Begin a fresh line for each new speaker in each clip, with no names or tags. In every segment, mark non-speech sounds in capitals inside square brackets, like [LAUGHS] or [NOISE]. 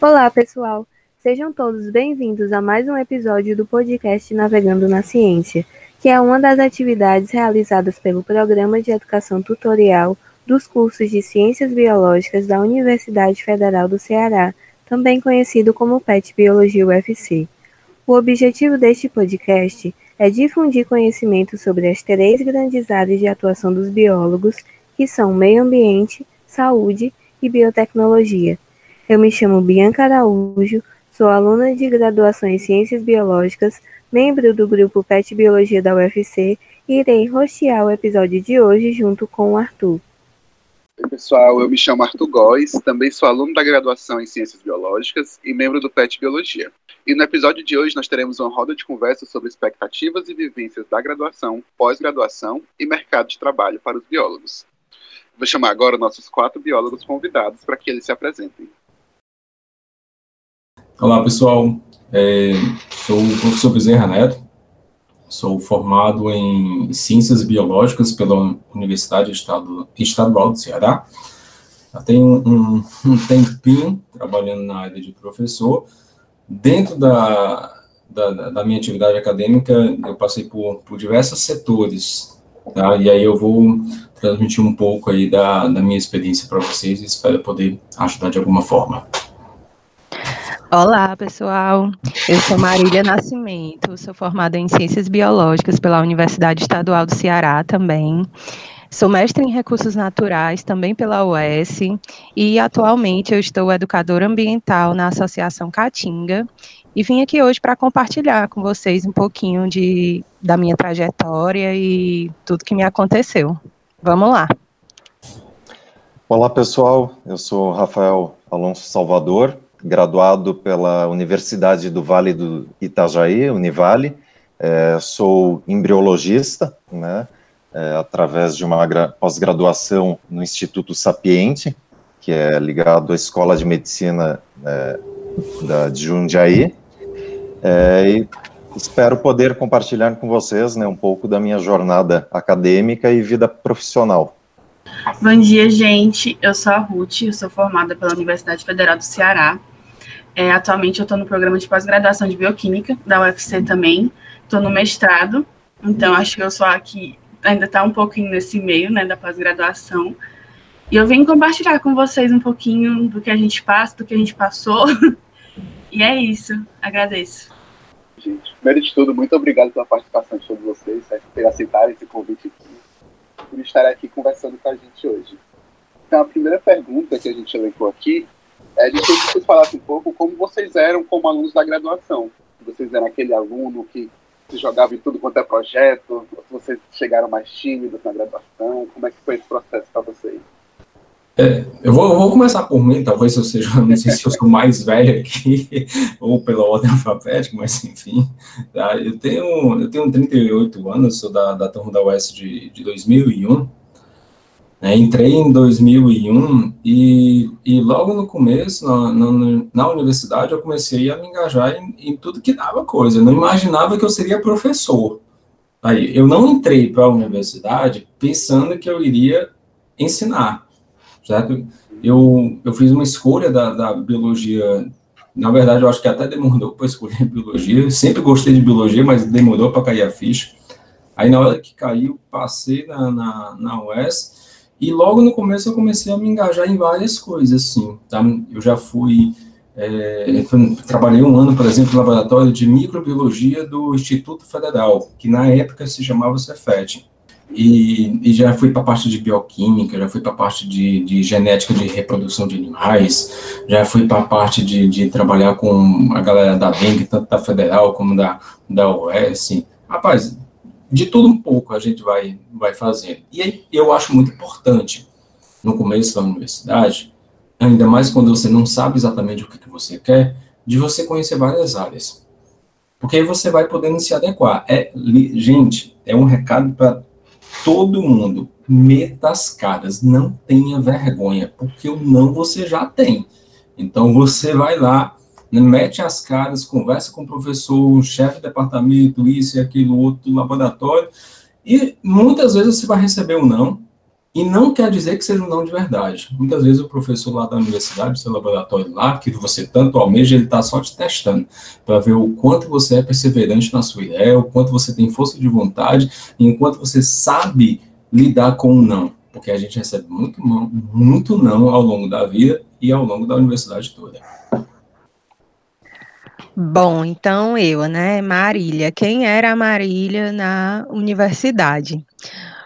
Olá, pessoal! Sejam todos bem-vindos a mais um episódio do podcast Navegando na Ciência, que é uma das atividades realizadas pelo Programa de Educação Tutorial dos cursos de Ciências Biológicas da Universidade Federal do Ceará, também conhecido como PET Biologia UFC. O objetivo deste podcast é difundir conhecimento sobre as três grandes áreas de atuação dos biólogos, que são meio ambiente, saúde e biotecnologia. Eu me chamo Bianca Araújo, sou aluna de graduação em Ciências Biológicas, membro do grupo PET Biologia da UFC e irei rostear o episódio de hoje junto com o Arthur.
Oi, pessoal, eu me chamo Arthur Góes, também sou aluno da graduação em Ciências Biológicas e membro do PET Biologia. E no episódio de hoje nós teremos uma roda de conversa sobre expectativas e vivências da graduação, pós-graduação e mercado de trabalho para os biólogos. Vou chamar agora nossos quatro biólogos convidados para que eles se apresentem.
Olá, pessoal. É, sou o professor Bezerra Neto, sou formado em Ciências Biológicas pela Universidade Estadual do Ceará. Já tenho um, um, tempinho trabalhando na área de professor. Dentro da, da, da minha atividade acadêmica, eu passei por, por diversos setores, tá? e aí eu vou transmitir um pouco aí da, da minha experiência para vocês e espero poder ajudar de alguma forma.
Olá, pessoal. Eu sou Marília Nascimento, sou formada em Ciências Biológicas pela Universidade Estadual do Ceará também. Sou mestre em Recursos Naturais também pela UES e atualmente eu estou educadora ambiental na Associação Caatinga e vim aqui hoje para compartilhar com vocês um pouquinho de, da minha trajetória e tudo que me aconteceu. Vamos lá.
Olá, pessoal. Eu sou Rafael Alonso Salvador, graduado pela Universidade do Vale do Itajaí, Univale. É, sou embriologista, né, é, através de uma pós-graduação no Instituto Sapiente, que é ligado à Escola de Medicina é, da, de Jundiaí. É, e espero poder compartilhar com vocês né, um pouco da minha jornada acadêmica e vida profissional.
Bom dia, gente. Eu sou a Ruth, eu sou formada pela Universidade Federal do Ceará é, atualmente eu estou no programa de pós-graduação de Bioquímica, da UFC também. Estou no mestrado, então acho que eu sou aqui, ainda está um pouquinho nesse meio, né, da pós-graduação. E eu vim compartilhar com vocês um pouquinho do que a gente passa, do que a gente passou. [LAUGHS] e é isso, agradeço.
Gente, primeiro de tudo, muito obrigado pela participação de todos vocês, né, por aceitarem esse convite aqui, por estar aqui conversando com a gente hoje. Então, a primeira pergunta que a gente elencou aqui é, de que vocês falassem um pouco como vocês eram como alunos da graduação. Vocês eram aquele aluno que se jogava em tudo quanto é projeto, se vocês chegaram mais tímidos na graduação, como é que foi esse processo para vocês?
É, eu, vou, eu, vou, começar por mim, talvez eu seja, não sei se eu sou mais velho aqui, [LAUGHS] ou pela ordem alfabética, mas enfim, tá? eu, tenho, eu tenho 38 anos, sou da, da turma da UES de, de 2001, né, entrei em 2001 e, e logo no começo, na, na, na, universidade, eu comecei a me engajar em, em, tudo que dava coisa. Eu não imaginava que eu seria professor. Aí, eu não entrei para a universidade pensando que eu iria ensinar, certo? Eu, eu fiz uma escolha da, da biologia na verdade, eu acho que até demorou para escolher [LAUGHS] biologia. Sempre gostei de biologia, mas demorou para cair a ficha. Aí, na hora que caiu, passei na, na, na UES e logo no começo eu comecei a me engajar em várias coisas, assim, tá? Eu já fui, é, trabalhei um ano, por exemplo, no laboratório de microbiologia do Instituto Federal, que na época se chamava Cefet. E, e já fui para a parte de bioquímica, já fui para a parte de, de, genética de reprodução de animais, já fui para a parte de, de, trabalhar com a galera da dengue, tanto da federal como da, da OS. Rapaz, de tudo um pouco a gente vai, vai fazendo. E eu acho muito importante, no começo da universidade, ainda mais quando você não sabe exatamente o que, que você quer, de você conhecer várias áreas. Porque aí você vai podendo se adequar. É, gente, é um recado para todo mundo. Meta as caras, não tenha vergonha, porque o não você já tem. Então você vai lá, mete as caras, conversa com o professor, o chefe de departamento, isso e aquilo, outro, laboratório, e muitas vezes você vai receber um não, E não quer dizer que seja um não de verdade. Muitas vezes o professor lá da universidade, seu laboratório lá, que você tanto almeja, ele está só te testando, para ver o quanto você é perseverante na sua ideia, o quanto você tem força de vontade, e o quanto você sabe lidar com o não. Porque a gente recebe muito, muito não ao longo da vida e ao longo da universidade toda.
Bom, então eu, né, Marília. Quem era a Marília na universidade?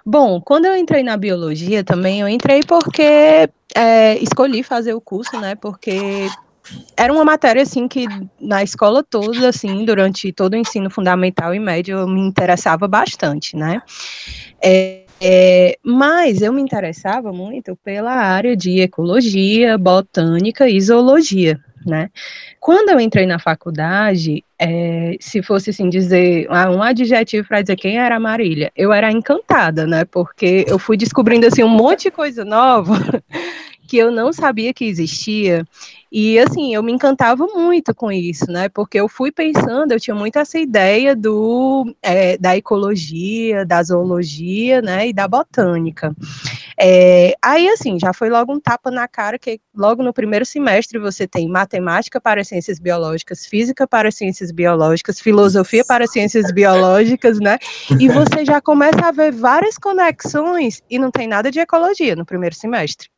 Bom, quando eu entrei na biologia também, eu entrei porque é, escolhi fazer o curso, né? Porque era uma matéria assim que na escola toda, assim, durante todo o ensino fundamental e médio, eu me interessava bastante, né? É, é, mas eu me interessava muito pela área de ecologia, botânica e zoologia, né? Quando eu entrei na faculdade, é, se fosse assim dizer ah, um adjetivo para dizer quem era Marília, eu era encantada, né? Porque eu fui descobrindo assim um monte de coisa nova [LAUGHS] que eu não sabia que existia. E assim, eu me encantava muito com isso, né? Porque eu fui pensando, eu tinha muito essa ideia do é, da ecologia, da zoologia, né? E da botânica. É, aí, assim, já foi logo um tapa na cara que logo no primeiro semestre você tem matemática para ciências biológicas, física para ciências biológicas, filosofia para ciências biológicas, né? E [LAUGHS] você já começa a ver várias conexões e não tem nada de ecologia no primeiro semestre.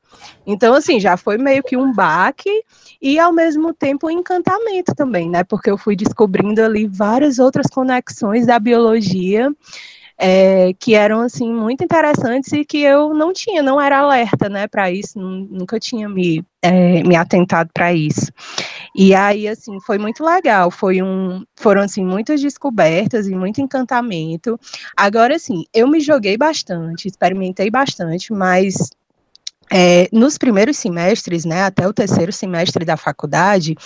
Então, assim, já foi meio que um baque e, ao mesmo tempo, um encantamento também, né? Porque eu fui descobrindo ali várias outras conexões da biologia é, que eram, assim, muito interessantes e que eu não tinha, não era alerta, né, para isso, nunca tinha me, é, me atentado para isso. E aí, assim, foi muito legal, foi um, foram, assim, muitas descobertas e muito encantamento. Agora, assim, eu me joguei bastante, experimentei bastante, mas é, nos primeiros semestres, né, até o terceiro semestre da faculdade,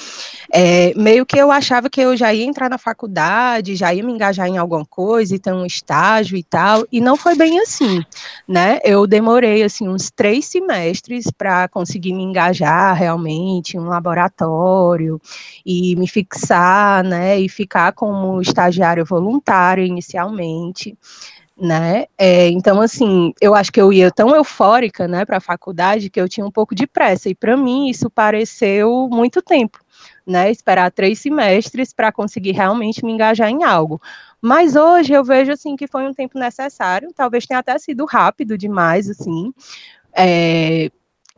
é, meio que eu achava que eu já ia entrar na faculdade, já ia me engajar em alguma coisa ter um estágio e tal, e não foi bem assim, né? Eu demorei assim uns três semestres para conseguir me engajar realmente em um laboratório e me fixar, né, e ficar como estagiário voluntário inicialmente né? É, então, assim, eu acho que eu ia tão eufórica, né, para a faculdade que eu tinha um pouco de pressa. E para mim isso pareceu muito tempo, né? Esperar três semestres para conseguir realmente me engajar em algo. Mas hoje eu vejo assim que foi um tempo necessário. Talvez tenha até sido rápido demais, assim. É,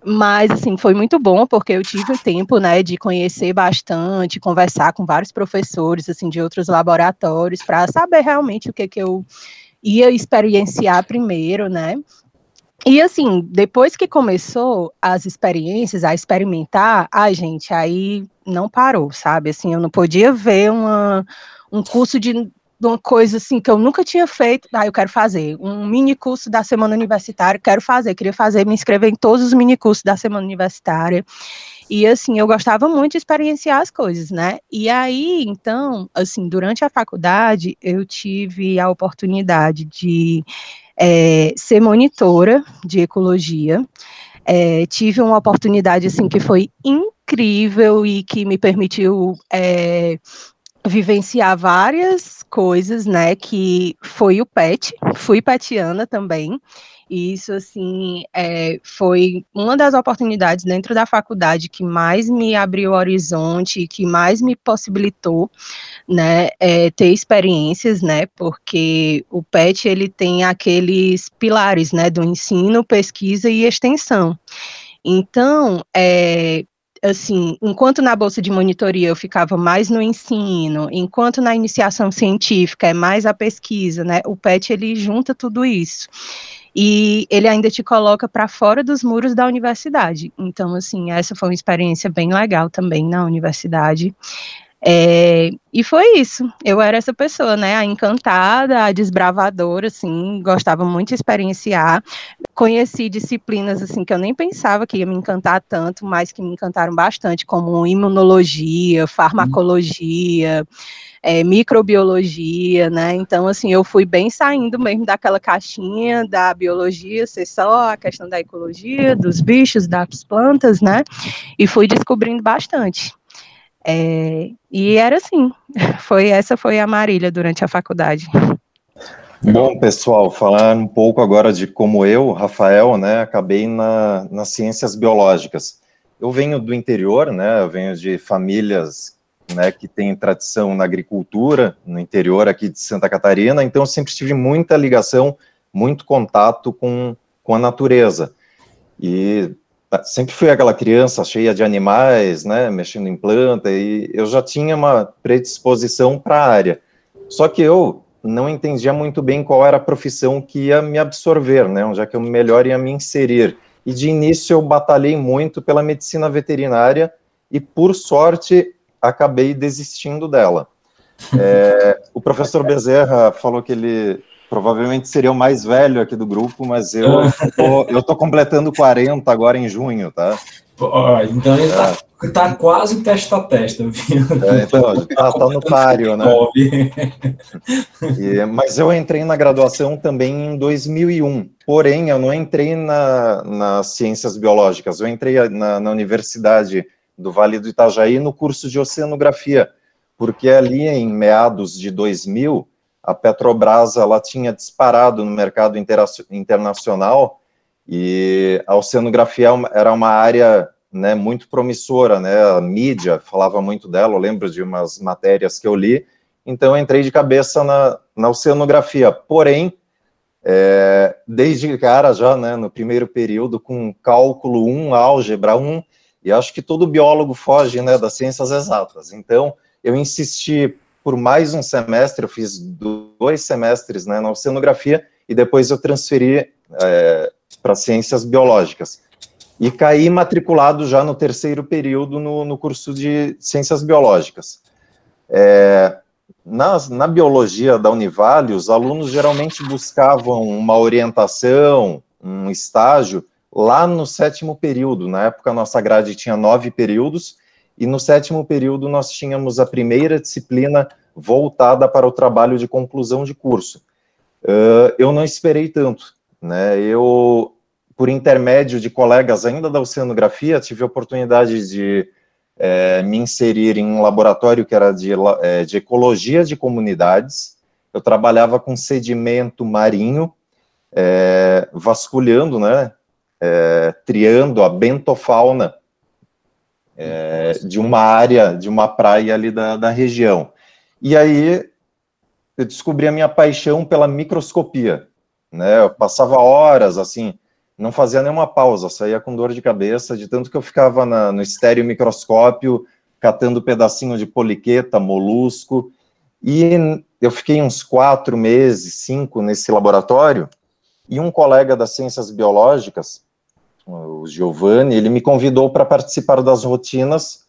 mas, assim, foi muito bom, porque eu tive o tempo, né, de conhecer bastante, conversar com vários professores, assim, de outros laboratórios, para saber realmente o que, que eu ia experienciar primeiro, né? E assim, depois que começou as experiências, a experimentar, ai, gente, aí não parou, sabe? Assim, eu não podia ver uma, um curso de uma coisa assim que eu nunca tinha feito, ah, eu quero fazer um mini curso da semana universitária, quero fazer, queria fazer, me inscrever em todos os mini cursos da semana universitária. E assim, eu gostava muito de experienciar as coisas, né? E aí, então, assim, durante a faculdade, eu tive a oportunidade de é, ser monitora de ecologia. É, tive uma oportunidade, assim, que foi incrível e que me permitiu é, vivenciar várias coisas, né? Que foi o PET, fui petiana também. E isso, assim, é, foi uma das oportunidades dentro da faculdade que mais me abriu o horizonte, que mais me possibilitou, né, é, ter experiências, né, porque o PET, ele tem aqueles pilares, né, do ensino, pesquisa e extensão. Então, é, assim, enquanto na bolsa de monitoria eu ficava mais no ensino, enquanto na iniciação científica é mais a pesquisa, né? O PET ele junta tudo isso e ele ainda te coloca para fora dos muros da universidade. Então, assim, essa foi uma experiência bem legal também na universidade. É, e foi isso. Eu era essa pessoa, né? A encantada, a desbravadora, assim, gostava muito de experienciar. Conheci disciplinas assim que eu nem pensava que ia me encantar tanto, mas que me encantaram bastante, como imunologia, farmacologia. É, microbiologia, né? Então, assim, eu fui bem saindo mesmo daquela caixinha da biologia, ser só a questão da ecologia, dos bichos, das plantas, né? E fui descobrindo bastante. É, e era assim, [LAUGHS] foi essa foi a Marília durante a faculdade.
Bom, pessoal, falar um pouco agora de como eu, Rafael, né, acabei na, nas ciências biológicas. Eu venho do interior, né, eu venho de famílias né, que têm tradição na agricultura, no interior aqui de Santa Catarina, então eu sempre tive muita ligação, muito contato com, com a natureza. E tá, sempre fui aquela criança cheia de animais, né, mexendo em planta, e eu já tinha uma predisposição para a área. Só que eu não entendia muito bem qual era a profissão que ia me absorver, né, onde é que eu melhor ia me inserir. E de início eu batalhei muito pela medicina veterinária e, por sorte, acabei desistindo dela. [LAUGHS] É, o professor Bezerra falou que ele provavelmente seria o mais velho aqui do grupo, mas eu tô, eu tô completando 40 agora em junho, tá?
então ele tá, é. tá quase testa a testa, viu?
É, então, tá, tá no páreo, né? E, mas eu entrei na graduação também em 2001, porém eu não entrei na, nas ciências biológicas, eu entrei na, na Universidade do Vale do Itajaí no curso de oceanografia, porque ali em meados de 2000, a Petrobras ela tinha disparado no mercado internacional e a oceanografia era uma área né, muito promissora, né, a mídia falava muito dela, eu lembro de umas matérias que eu li, então eu entrei de cabeça na, na oceanografia, porém, é, desde cara já, né, no primeiro período, com cálculo 1, álgebra 1, e acho que todo biólogo foge, né, das ciências exatas, então eu insisti por mais um semestre, eu fiz dois semestres né, na oceanografia, e depois eu transferi é, para ciências biológicas. E caí matriculado já no terceiro período no, no curso de ciências biológicas. É, na, na, biologia da Univale, os alunos geralmente buscavam uma orientação, um estágio, lá no sétimo período. Na época, a nossa grade tinha nove períodos, e no sétimo período nós tínhamos a primeira disciplina voltada para o trabalho de conclusão de curso. Uh, eu não esperei tanto, né? Eu, por intermédio de colegas ainda da oceanografia, tive a oportunidade de é, me inserir em um laboratório que era de, é, de ecologia de comunidades. Eu trabalhava com sedimento marinho, é, vasculhando, né, é, triando a bentofauna é, de uma área, de uma praia ali da, da região. E aí eu descobri a minha paixão pela microscopia né? Eu passava horas assim, não fazia nenhuma pausa, saía com dor de cabeça, de tanto que eu ficava na, no estéreo microscópio, catando pedacinho de poliqueta, molusco, e eu fiquei uns quatro meses, cinco nesse laboratório, e um colega das ciências biológicas, o Giovanni, ele me convidou para participar das rotinas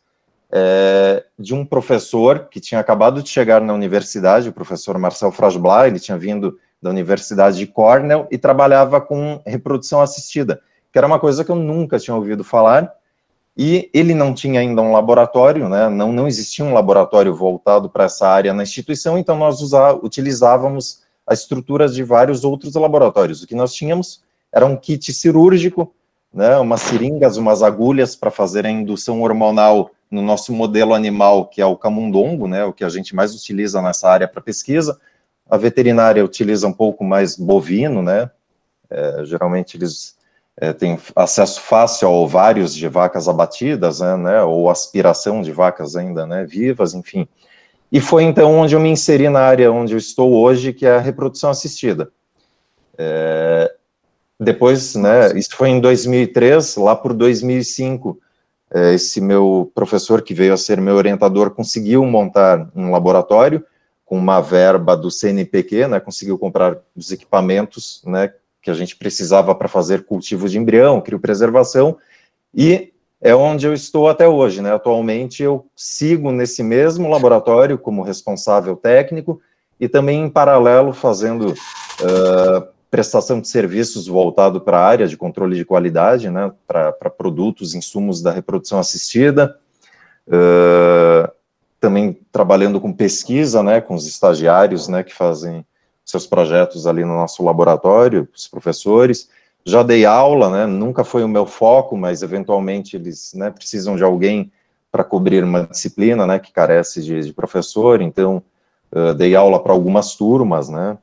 é, de um professor que tinha acabado de chegar na universidade, o professor Marcel Frasbla, ele tinha vindo da Universidade de Cornell e trabalhava com reprodução assistida, que era uma coisa que eu nunca tinha ouvido falar. E ele não tinha ainda um laboratório, né? não, não existia um laboratório voltado para essa área na instituição, então nós utilizávamos a estrutura de vários outros laboratórios. O que nós tínhamos era um kit cirúrgico, né, umas seringas, umas agulhas para fazer a indução hormonal no nosso modelo animal, que é o camundongo, né, o que a gente mais utiliza nessa área para pesquisa, a veterinária utiliza um pouco mais bovino, né? É, geralmente eles é, têm acesso fácil a ovários de vacas abatidas, né, né, ou aspiração de vacas ainda né, vivas, enfim. E foi então onde eu me inseri na área onde eu estou hoje, que é a reprodução assistida. É, depois, né, isso foi em 2003, lá por 2005, é, esse meu professor, que veio a ser meu orientador, conseguiu montar um laboratório, com uma verba do CNPq, né, conseguiu comprar os equipamentos, né, que a gente precisava para fazer cultivo de embrião, criopreservação, e é onde eu estou até hoje, né, atualmente eu sigo nesse mesmo laboratório como responsável técnico, e também em paralelo fazendo uh, prestação de serviços voltado para a área de controle de qualidade, né, para produtos, insumos da reprodução assistida, uh, também trabalhando com pesquisa, né, com os estagiários, né, que fazem seus projetos ali no nosso laboratório, os professores. Já dei aula, né, nunca foi o meu foco, mas eventualmente eles, né, precisam de alguém para cobrir uma disciplina, né, que carece de, de professor, então uh, dei aula para algumas turmas, né,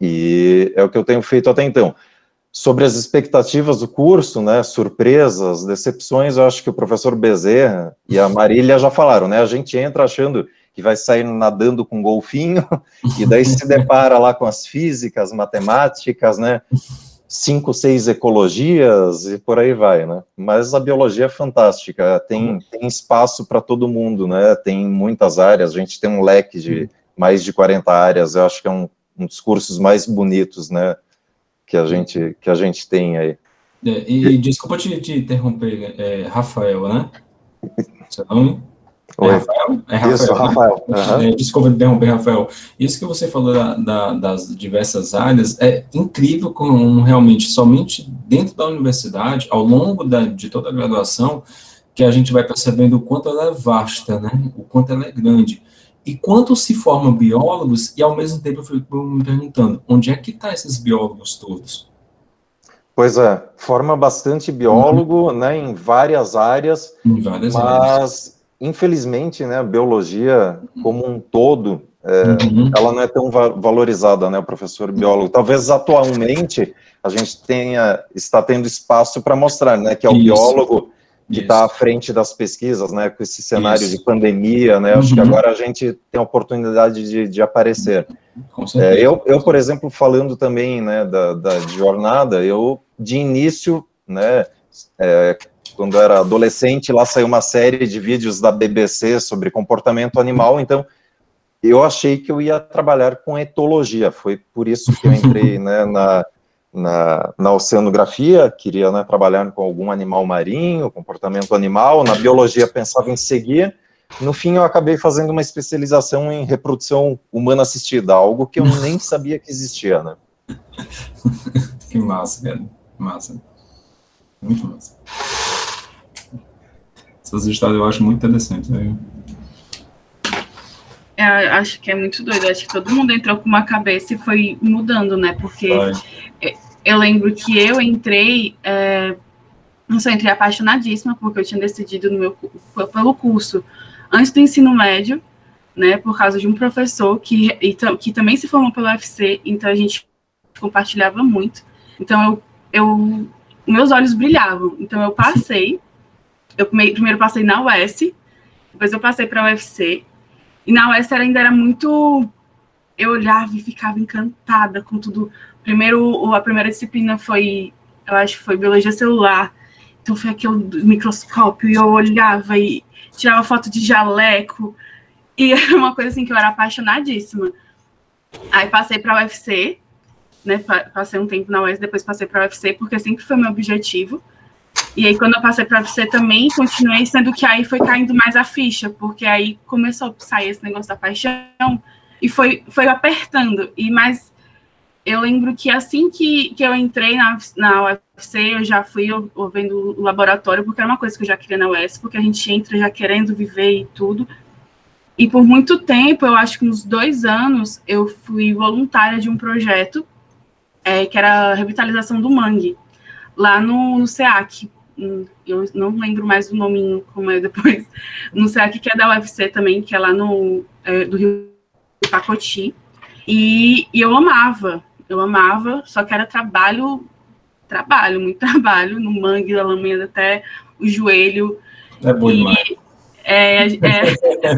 E é o que eu tenho feito até então. Sobre as expectativas do curso, né, surpresas, decepções, eu acho que o professor Bezerra e a Marília já falaram, né, a gente entra achando que vai sair nadando com golfinho, [LAUGHS] e daí se depara lá com as físicas, matemáticas, né, cinco, seis ecologias e por aí vai, né? Mas a biologia é fantástica, tem, tem espaço para todo mundo, né? Tem muitas áreas, a gente tem um leque de mais de 40 áreas, eu acho que é um, um dos cursos mais bonitos, né? Que a gente, que a gente tem aí.
É, e, e, desculpa te, te interromper, é, Rafael, né? Seu nome?
Oi. É Rafael? É Rafael. Isso, né? Rafael. Uhum.
É, desculpa interromper, Rafael. Isso que você falou da, da, das diversas áreas é incrível como realmente somente dentro da universidade, ao longo da, de toda a graduação, que a gente vai percebendo o quanto ela é vasta, né? O quanto ela é grande. E quanto se formam biólogos, e ao mesmo tempo eu fico me perguntando, onde é que estão tá esses biólogos todos?
Pois é, forma bastante biólogo, uhum. né, em várias áreas,
em várias
mas
áreas
infelizmente, né, a biologia como um todo, é, uhum. ela não é tão va valorizada, né, o professor biólogo. Talvez atualmente a gente tenha, está tendo espaço para mostrar, né, que é o Isso. biólogo que está à frente das pesquisas, né, com esse cenário Isso. de pandemia, né, uhum. acho que uhum. agora a gente tem a oportunidade de, de aparecer. É, eu, eu, por exemplo, falando também, né, da, da jornada, eu, de início, né, é, quando era adolescente, lá saiu uma série de vídeos da BBC sobre comportamento animal, então eu achei que eu ia trabalhar com etologia, foi por isso que eu entrei né, na, na, na, oceanografia, queria né, trabalhar com algum animal marinho, comportamento animal, na biologia pensava em seguir, no fim eu acabei fazendo uma especialização em reprodução humana assistida, algo que eu nem sabia que existia, né. [LAUGHS]
Que massa, cara, massa, muito massa. Essas histórias eu acho muito interessantes. Né?
É, acho que é muito doido. Acho que todo mundo entrou com uma cabeça e foi mudando, né? Porque é, eu lembro que eu entrei, é, eu só entrei apaixonadíssima, porque eu tinha decidido no meu, pelo curso antes do ensino médio, né? Por causa de um professor que, que também se formou pelo UFC, então a gente compartilhava muito. Então eu, eu meus olhos brilhavam. Então eu passei eu primeiro passei na UES, depois eu passei para a UFC, e na UES ainda era muito. Eu olhava e ficava encantada com tudo. Primeiro, a primeira disciplina foi, eu acho que foi biologia celular. Então foi aquele microscópio, e eu olhava e tirava foto de jaleco. E [LAUGHS] era uma coisa assim que eu era apaixonadíssima. Aí passei para a UFC, né? Passei um tempo na UES, depois passei para a UFC, porque sempre foi meu objetivo. E aí, quando eu passei para você também, continuei, sendo que aí foi caindo mais a ficha, porque aí começou a sair esse negócio da paixão e foi, foi apertando. E mas eu lembro que assim que, que eu entrei na, na UFC, eu já fui vendo o laboratório, porque era uma coisa que eu já queria na UES, porque a gente entra já querendo viver e tudo. E por muito tempo, eu acho que uns dois anos, eu fui voluntária de um projeto é, que era a revitalização do mangue, lá no, no SEAC. Eu não lembro mais o nome como é depois, não sei aqui que é da UFC também, que é lá no é, do Rio Pacoti, e, e, eu amava, eu amava, só que era trabalho, trabalho, muito [LAUGHS] trabalho, no mangue da lama até o joelho.
É bom demais.
É, é,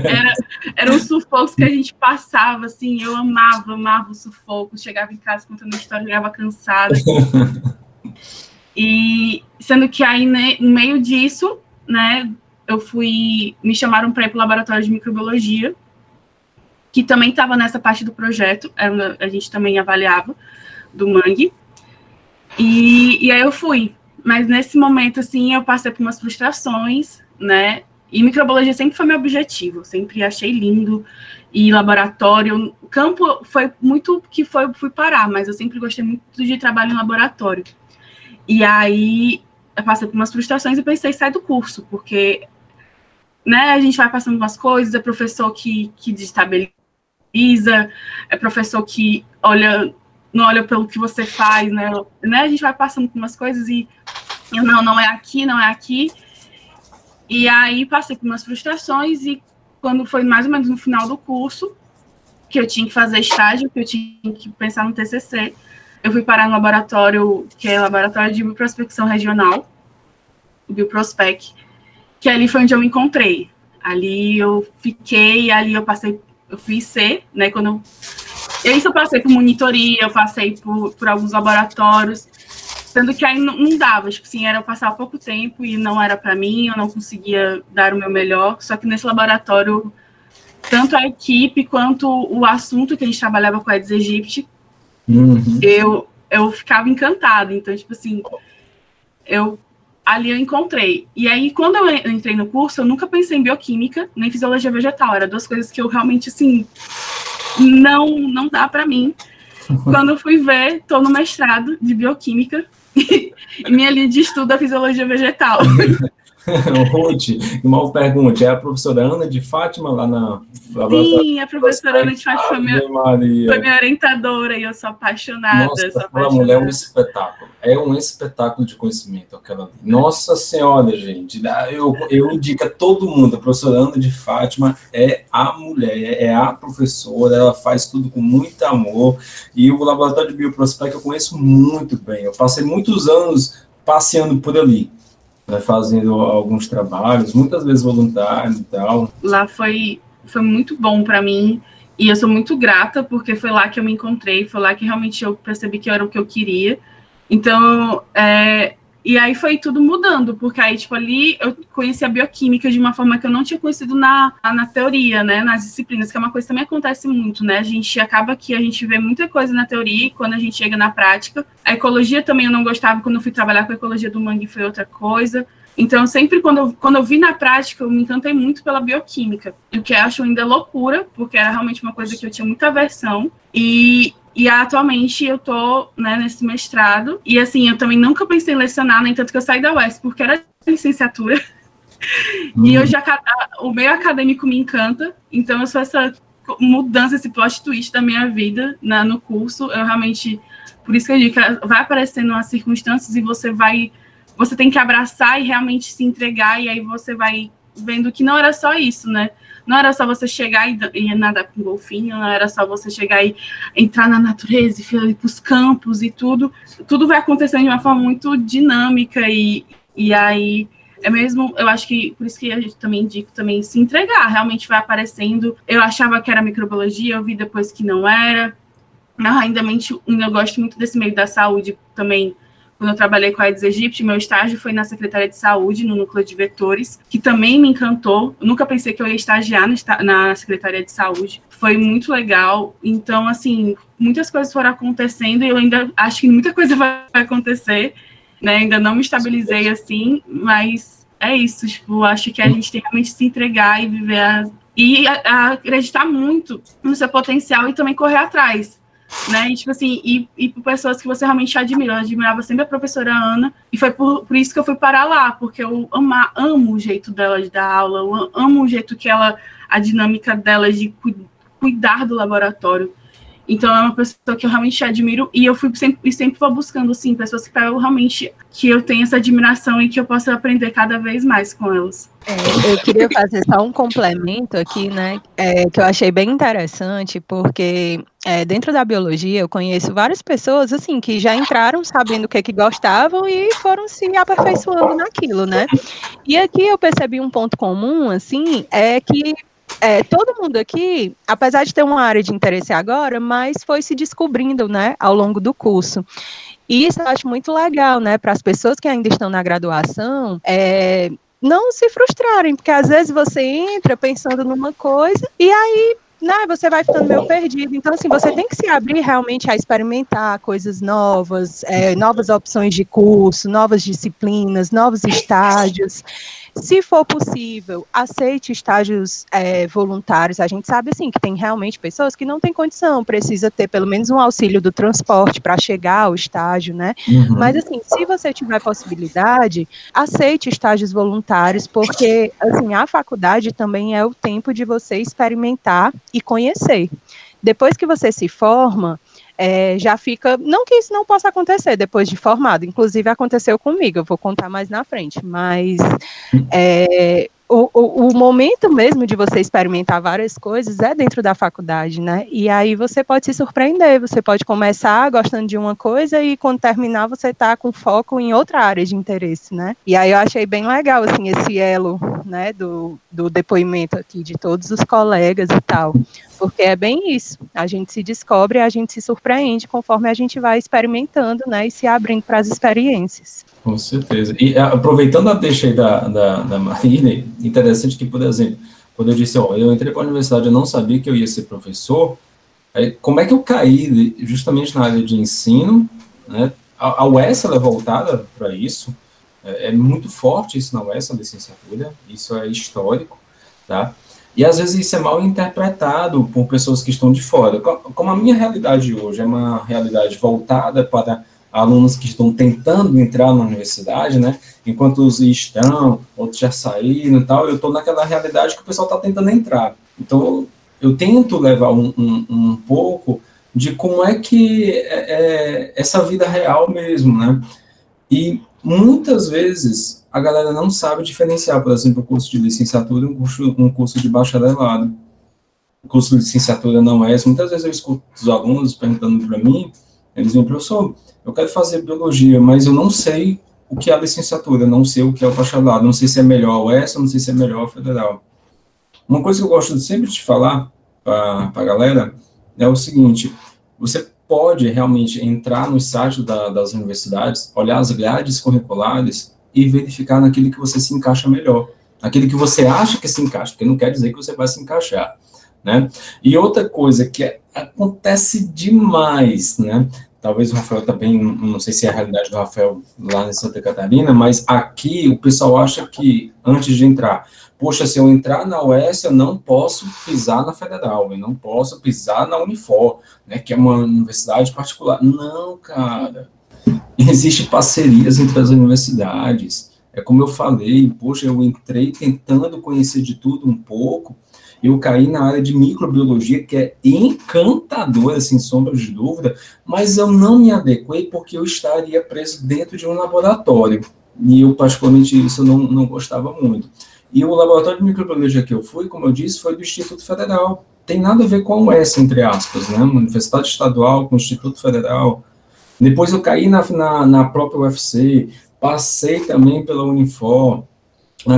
era, eram sufocos que a gente passava, assim, eu amava, amava o sufoco, chegava em casa contando história, chegava cansada. [LAUGHS] E sendo que aí, né, no meio disso, né, eu fui. Me chamaram para ir para o laboratório de microbiologia, que também estava nessa parte do projeto, a gente também avaliava do mangue. E, e aí eu fui. Mas nesse momento, assim, eu passei por umas frustrações, né? E microbiologia sempre foi meu objetivo, sempre achei lindo. E laboratório, campo foi muito que foi fui parar, mas eu sempre gostei muito de trabalho em laboratório. E aí eu passei por umas frustrações e pensei, sai do curso, porque né, a gente vai passando umas coisas, é professor que, que desestabiliza, é professor que olha, não olha pelo que você faz, né? né? A gente vai passando por umas coisas e eu, não, não é aqui, não é aqui. E aí passei por umas frustrações e quando foi mais ou menos no final do curso, que eu tinha que fazer estágio, que eu tinha que pensar no TCC. Eu fui parar no laboratório, que é o Laboratório de Bioprospecção Regional, o Bioprospec, que ali foi onde eu me encontrei. Ali eu fiquei, ali eu passei, eu fiz C, né, quando eu... E isso eu passei por monitoria, eu passei por, por alguns laboratórios, sendo que aí não, não dava, tipo assim, era eu passar pouco tempo e não era para mim, eu não conseguia dar o meu melhor, só que nesse laboratório tanto a equipe quanto o assunto que a gente trabalhava com a Aedes aegypti, uhum. eu, eu ficava encantada. Então, tipo assim, eu ali eu encontrei. E aí, quando eu entrei no curso, eu nunca pensei em bioquímica, nem fisiologia vegetal. Era duas coisas que eu realmente, assim, não, não dá para mim. [LAUGHS] Quando eu fui ver, estou no mestrado de bioquímica [LAUGHS] e minha linha de estudo é fisiologia vegetal. [LAUGHS] [LAUGHS]
Ruth, uma pergunta, é a professora Ana de Fátima lá na
Sim, a professora Ana de Fátima foi minha, foi minha orientadora e eu sou apaixonada.
Nossa,
sou
apaixonada. mulher é um espetáculo. É um espetáculo de conhecimento aquela. Nossa Senhora, gente. Eu, eu indico a todo mundo, a professora Ana de Fátima é a mulher, é a professora, ela faz tudo com muito amor. E o laboratório de Bioprospect eu conheço muito bem. Eu passei muitos anos passeando por ali né, fazendo alguns trabalhos, muitas vezes voluntário e tal.
Lá foi, foi muito bom para mim e eu sou muito grata porque foi lá que eu me encontrei, foi lá que realmente eu percebi que era o que eu queria. Então, é, e aí foi tudo mudando, porque aí, tipo, ali eu conheci a bioquímica de uma forma que eu não tinha conhecido na, na teoria, né? Nas disciplinas, que é uma coisa que também acontece muito, né? A gente acaba que a gente vê muita coisa na teoria e quando a gente chega na prática. A ecologia também eu não gostava, quando eu fui trabalhar com a ecologia do mangue foi outra coisa. Então, sempre quando eu, quando eu vi na prática, eu me encantei muito pela bioquímica, o que eu acho ainda loucura, porque era realmente uma coisa que eu tinha muita aversão. E, e atualmente eu tô né, nesse mestrado. E assim, eu também nunca pensei em lecionar, nem tanto que eu saí da UES, porque era licenciatura. Uhum. [LAUGHS] E eu já o meio acadêmico me encanta, então eu sou essa mudança, esse plot twist da minha vida né, no curso. Eu realmente, por isso que eu digo que vai aparecendo as circunstâncias e você vai, você tem que abraçar e realmente se entregar, e aí você vai vendo que não era só isso, né? Não era só você chegar e, e nadar com golfinho, não era só você chegar e entrar na natureza e ir para os campos e tudo. Tudo vai acontecendo de uma forma muito dinâmica e, e aí é mesmo, eu acho que por isso que a gente também indica também se entregar, realmente vai aparecendo. Eu achava que era microbiologia, eu vi depois que não era. Mas ainda, eu gosto muito desse meio da saúde também quando eu trabalhei com a Aedes aegypti, meu estágio foi na Secretaria de Saúde, no Núcleo de Vetores, que também me encantou. Eu nunca pensei que eu ia estagiar na Secretaria de Saúde. Foi muito legal. Então, assim, muitas coisas foram acontecendo e eu ainda acho que muita coisa [LAUGHS] vai acontecer. Né? Ainda não me estabilizei assim, mas é isso. Tipo, acho que a gente tem que realmente se entregar e viver a, e a, a acreditar muito no seu potencial e também correr atrás né? E, tipo assim, e, e por pessoas que você realmente admira. Eu admirava sempre a professora Ana, e foi por, por isso que eu fui parar lá, porque eu ama, amo o jeito dela de dar aula, eu amo o jeito que ela, a dinâmica dela de cu, cuidar do laboratório. Então é uma pessoa que eu realmente admiro e eu fui sempre, sempre vou buscando assim pessoas que eu realmente que eu tenho essa admiração e que eu possa aprender cada vez mais com elas.
É, eu queria fazer só um complemento aqui, né, é, que eu achei bem interessante, porque é, dentro da biologia eu conheço várias pessoas assim que já entraram sabendo o que, é que gostavam e foram se aperfeiçoando naquilo, né? E aqui eu percebi um ponto comum, assim, é que é, todo mundo aqui, apesar de ter uma área de interesse agora, mas foi se descobrindo, né, ao longo do curso. E isso eu acho muito legal, né, para as pessoas que ainda estão na graduação, é, não se frustrarem, porque às vezes você entra pensando numa coisa e aí né, você vai ficando meio perdido. Então, assim, você tem que se abrir realmente a experimentar coisas novas, é, novas opções de curso, novas disciplinas, novos estágios. Se for possível, aceite estágios é, voluntários. A gente sabe assim que tem realmente pessoas que não têm condição, precisa ter pelo menos um auxílio do transporte para chegar ao estágio, né? Uhum. Mas assim, se você tiver possibilidade, aceite estágios voluntários, porque assim a faculdade também é o tempo de você experimentar e conhecer. Depois que você se forma, é, já fica. Não que isso não possa acontecer depois de formado, inclusive aconteceu comigo, eu vou contar mais na frente, mas é, o, o, o, momento mesmo de você experimentar várias coisas é dentro da faculdade, né? E aí você pode se surpreender, você pode começar gostando de uma coisa e quando terminar você tá com foco em outra área de interesse, né? E aí eu achei bem legal, assim, esse elo, né, do, do depoimento aqui de todos os colegas e tal, porque é bem isso, a gente se descobre, a gente se surpreende conforme a gente vai experimentando, né, e se abrindo para as experiências.
Com certeza. E aproveitando a deixa aí da, da, da Marília, interessante que, por exemplo, quando eu disse, ó, eu entrei para a universidade, eu não sabia que eu ia ser professor, aí, como é que eu caí justamente na área de ensino, né? A, a UES é voltada para isso, é, é, muito forte isso na UES, a licenciatura, isso é histórico, tá? E às vezes isso é mal interpretado por pessoas que estão de fora. Como a minha realidade hoje é uma realidade voltada para alunos que estão tentando entrar na universidade, né? Enquanto os estão, outros já saíram e tal, eu estou naquela realidade que o pessoal está tentando entrar. Então, eu tento levar um, um, um pouco de como é que é, é essa vida real mesmo, né? E muitas vezes a galera não sabe diferenciar, por exemplo, o curso de licenciatura e um curso, um curso de bacharelado. O curso de licenciatura não é. Muitas vezes eu escuto os alunos perguntando para mim, eles dizem, professor, eu quero fazer biologia, mas eu não sei o que é a licenciatura, não sei o que é o bacharelado, não sei se é melhor a UES, não sei se é melhor a federal. Uma coisa que eu gosto sempre de falar para a galera é o seguinte, você pode realmente entrar no site da, das universidades, olhar as grades curriculares e verificar naquele que você se encaixa melhor, naquele que você acha que se encaixa, porque não quer dizer que você vai se encaixar, né? E outra coisa que é, acontece demais, né? Talvez o Rafael também, não sei se é a realidade do Rafael lá em Santa Catarina, mas aqui o pessoal acha que antes de entrar, poxa, se eu entrar na UES, eu não posso pisar na Federal, eu não posso pisar na Unifor, né, que é uma universidade particular. Não, cara. Existem parcerias entre as universidades. É como eu falei, poxa, eu entrei tentando conhecer de tudo um pouco, eu caí na área de microbiologia, que é encantadora, sem sombra de dúvida, mas eu não me adequei porque eu estaria preso dentro de um laboratório. E eu, particularmente, isso não, não gostava muito. E o laboratório de microbiologia que eu fui, como eu disse, foi do Instituto Federal. Tem nada a ver com o S, entre aspas, né? Universidade estadual com o Instituto Federal. Depois eu caí na, na, na própria UFC, passei também pela Unifor,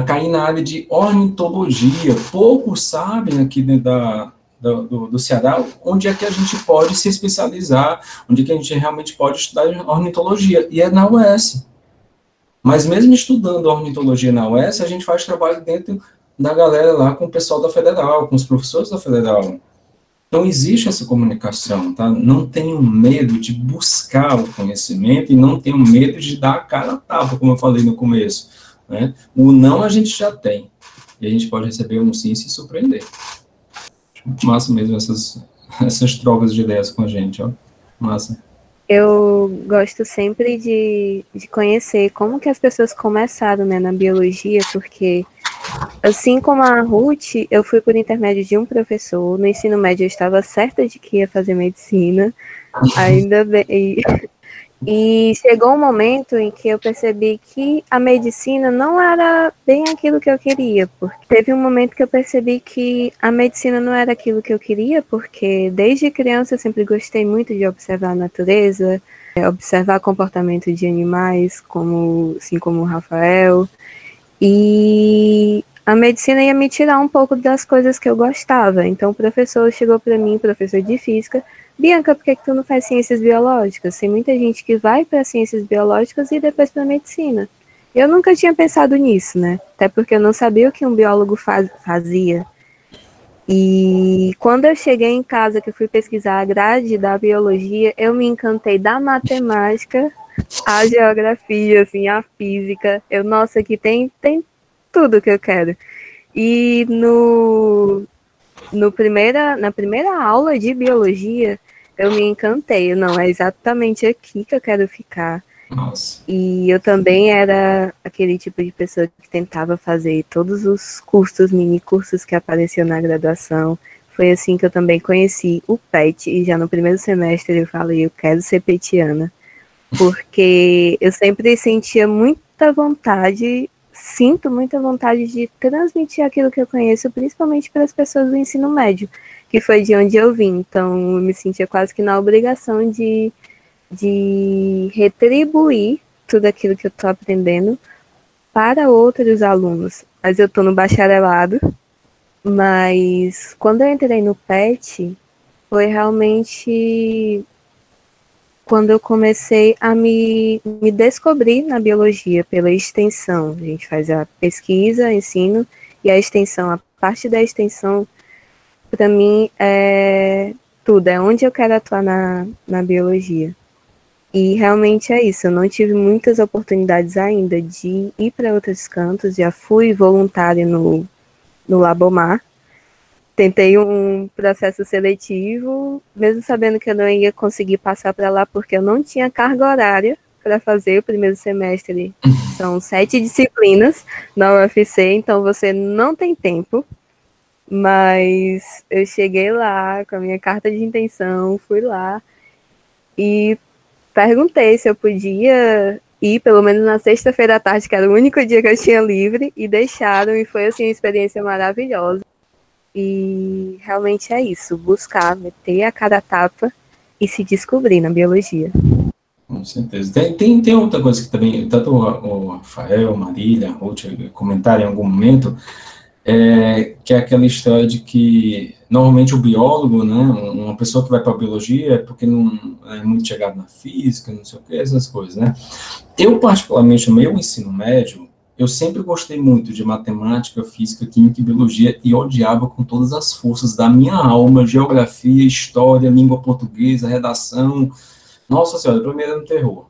cair na área de ornitologia. Poucos sabem aqui dentro da, do, do, Ceará onde é que a gente pode se especializar, onde é que a gente realmente pode estudar ornitologia, e é na UES. Mas mesmo estudando ornitologia na UES, a gente faz trabalho dentro da galera lá com o pessoal da Federal, com os professores da Federal. Então existe essa comunicação, tá? Não tenham medo de buscar o conhecimento e não tenham medo de dar a cara a tapa, como eu falei no começo né? O não a gente já tem. E a gente pode receber um sim e se surpreender. Massa mesmo essas, [LAUGHS] essas trocas de ideias com a gente, ó. Massa.
Eu gosto sempre de, de conhecer como que as pessoas começaram né, na biologia, porque assim como a Ruth, eu fui por intermédio de um professor. No ensino médio eu estava certa de que ia fazer medicina. [LAUGHS] Ainda bem. E chegou um momento em que eu percebi que a medicina não era bem aquilo que eu queria, porque teve um momento que eu percebi que a medicina não era aquilo que eu queria, porque desde criança eu sempre gostei muito de observar a natureza, é, observar comportamento de animais, como assim como o Rafael, e a medicina ia me tirar um pouco das coisas que eu gostava. Então o professor chegou para mim, professor de física, Bianca, por que, que tu não faz ciências biológicas? Tem muita gente que vai para ciências biológicas e depois para medicina. Eu nunca tinha pensado nisso, né? Até porque eu não sabia o que um biólogo faz, fazia. E quando eu cheguei em casa, que fui pesquisar a grade da biologia, eu me encantei da matemática, a geografia, assim, a física. Eu, nossa, aqui tem, tem tudo que eu quero. E no, no primeira, na primeira aula de biologia, eu me encantei. Não, é exatamente aqui que eu quero ficar.
Nossa.
E eu também era aquele tipo de pessoa que tentava fazer todos os cursos, mini cursos que apareciam na graduação. Foi assim que eu também conheci o PET, e já no primeiro semestre eu falei, eu quero ser petiana. Porque [LAUGHS] eu sempre sentia muita vontade, sinto muita vontade de transmitir aquilo que eu conheço, principalmente para as pessoas do ensino médio, que foi de onde eu vim. Então, eu me sentia quase que na obrigação de, de retribuir tudo aquilo que eu estou aprendendo para outros alunos. Mas eu estou no bacharelado, mas quando eu entrei no PET, foi realmente quando eu comecei a me, me descobrir na biologia pela extensão. A gente faz a pesquisa, ensino e a extensão. A parte da extensão, para mim, é tudo, é onde eu quero atuar na, na biologia. E realmente é isso, eu não tive muitas oportunidades ainda de ir para outros cantos, já fui voluntária no, no Labomar, tentei um processo seletivo, mesmo sabendo que eu não ia conseguir passar para lá porque eu não tinha carga horária para fazer o primeiro semestre. [LAUGHS] São sete disciplinas na UFC, então você não tem tempo. Mas eu cheguei lá com a minha carta de intenção, fui lá e perguntei se eu podia ir pelo menos na sexta-feira à tarde, que era o único dia que eu tinha livre, e deixaram, e foi assim uma experiência maravilhosa. E realmente é isso, buscar, meter a cada tapa e se descobrir na biologia.
Com certeza. Tem, tem, tem outra coisa que também, tanto o, o Rafael, Marília, Ruth comentaram em algum momento, é, que é aquela história de que normalmente o biólogo, né, uma pessoa que vai para biologia é porque não é muito chegado na física, não sei o que, essas coisas, né. Eu, particularmente, no meu ensino médio, eu sempre gostei muito de matemática, física, química e biologia e odiava com todas as forças da minha alma geografia, história, língua portuguesa, redação. Nossa senhora, primeiro no terror.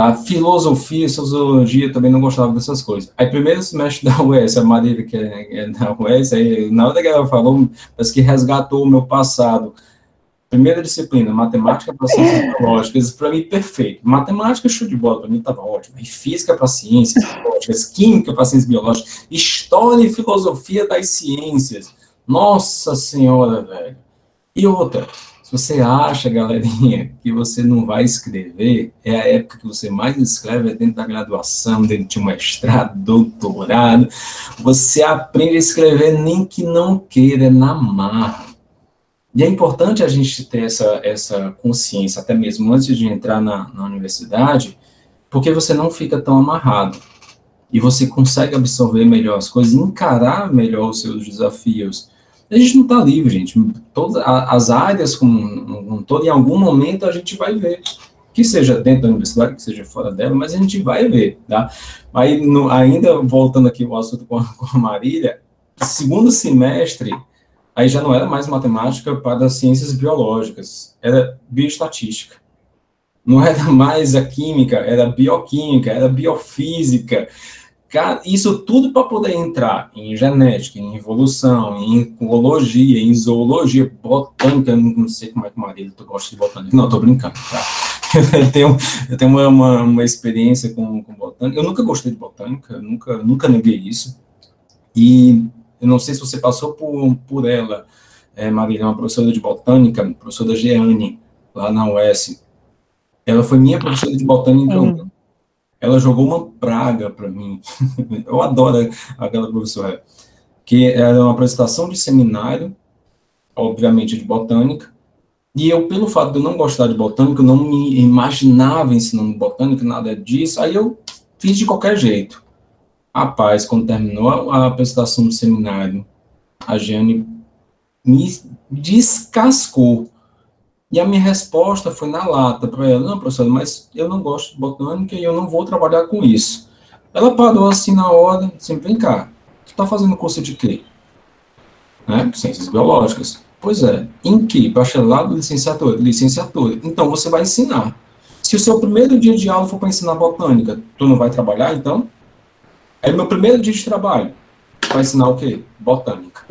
Tá? Filosofia, sociologia, também não gostava dessas coisas. Aí, primeiro semestre [LAUGHS] da UES, a Marília, que é, é da UES, aí, na hora que ela falou, parece que resgatou o meu passado Primeira disciplina, matemática para ciências biológicas, para mim, perfeito. Matemática, show de bola, para mim estava ótimo. E física para ciências biológicas, química para ciências biológicas, história e filosofia das ciências. Nossa senhora, velho. E outra, se você acha, galerinha, que você não vai escrever, é a época que você mais escreve, é dentro da graduação, dentro de um mestrado, doutorado. Você aprende a escrever nem que não queira, é na marra. E é importante a gente ter essa, essa consciência, até mesmo antes de entrar na, na universidade, porque você não fica tão amarrado. E você consegue absorver melhor as coisas, encarar melhor os seus desafios. A gente não está livre, gente. Todas as áreas, como, como todo, em algum momento a gente vai ver. Que seja dentro da universidade, que seja fora dela, mas a gente vai ver, tá? Aí, no, ainda voltando aqui o assunto com a, com a Marília, segundo semestre, aí já não era mais matemática para ciências biológicas, era bioestatística. Não era mais a química, era bioquímica, era biofísica. Isso tudo para poder entrar em genética, em evolução, em ecologia, em zoologia, botânica, não sei como é que o marido gosta de botânica. Não, tô brincando, tá? [LAUGHS] Eu tenho, eu tenho uma, uma, uma experiência com, com botânica. Eu nunca gostei de botânica, nunca, nunca neguei isso. E eu não sei se você passou por, por ela, é, Marília, uma professora de botânica, professora Jeane, lá na UES. Ela foi minha professora de botânica. Uhum. Ela jogou uma praga para mim. [LAUGHS] eu adoro aquela professora. Que era uma apresentação de seminário, obviamente de botânica, e eu, pelo fato de eu não gostar de botânica, eu não me imaginava ensinando botânica, nada disso, aí eu fiz de qualquer jeito. Rapaz, quando terminou a apresentação do seminário, a Jane me descascou. E a minha resposta foi na lata para ela: Não, professora, mas eu não gosto de botânica e eu não vou trabalhar com isso. Ela parou assim na hora, disse: Vem cá, tu está fazendo curso de quê? Né? Ciências biológicas. Pois é. Em que? Bacharelado, licenciatura? Licenciatura. Então você vai ensinar. Se o seu primeiro dia de aula for para ensinar botânica, tu não vai trabalhar então? Aí meu primeiro dia de trabalho, vai ensinar o quê? Botânica.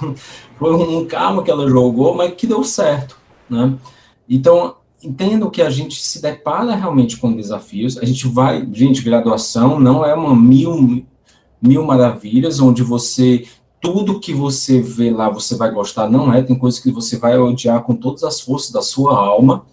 [LAUGHS] Foi um carro que ela jogou, mas que deu certo, né? Então, entendo que a gente se depara realmente com desafios, a gente vai, gente, graduação não é uma mil, mil maravilhas, onde você, tudo que você vê lá, você vai gostar, não é, tem coisas que você vai odiar com todas as forças da sua alma,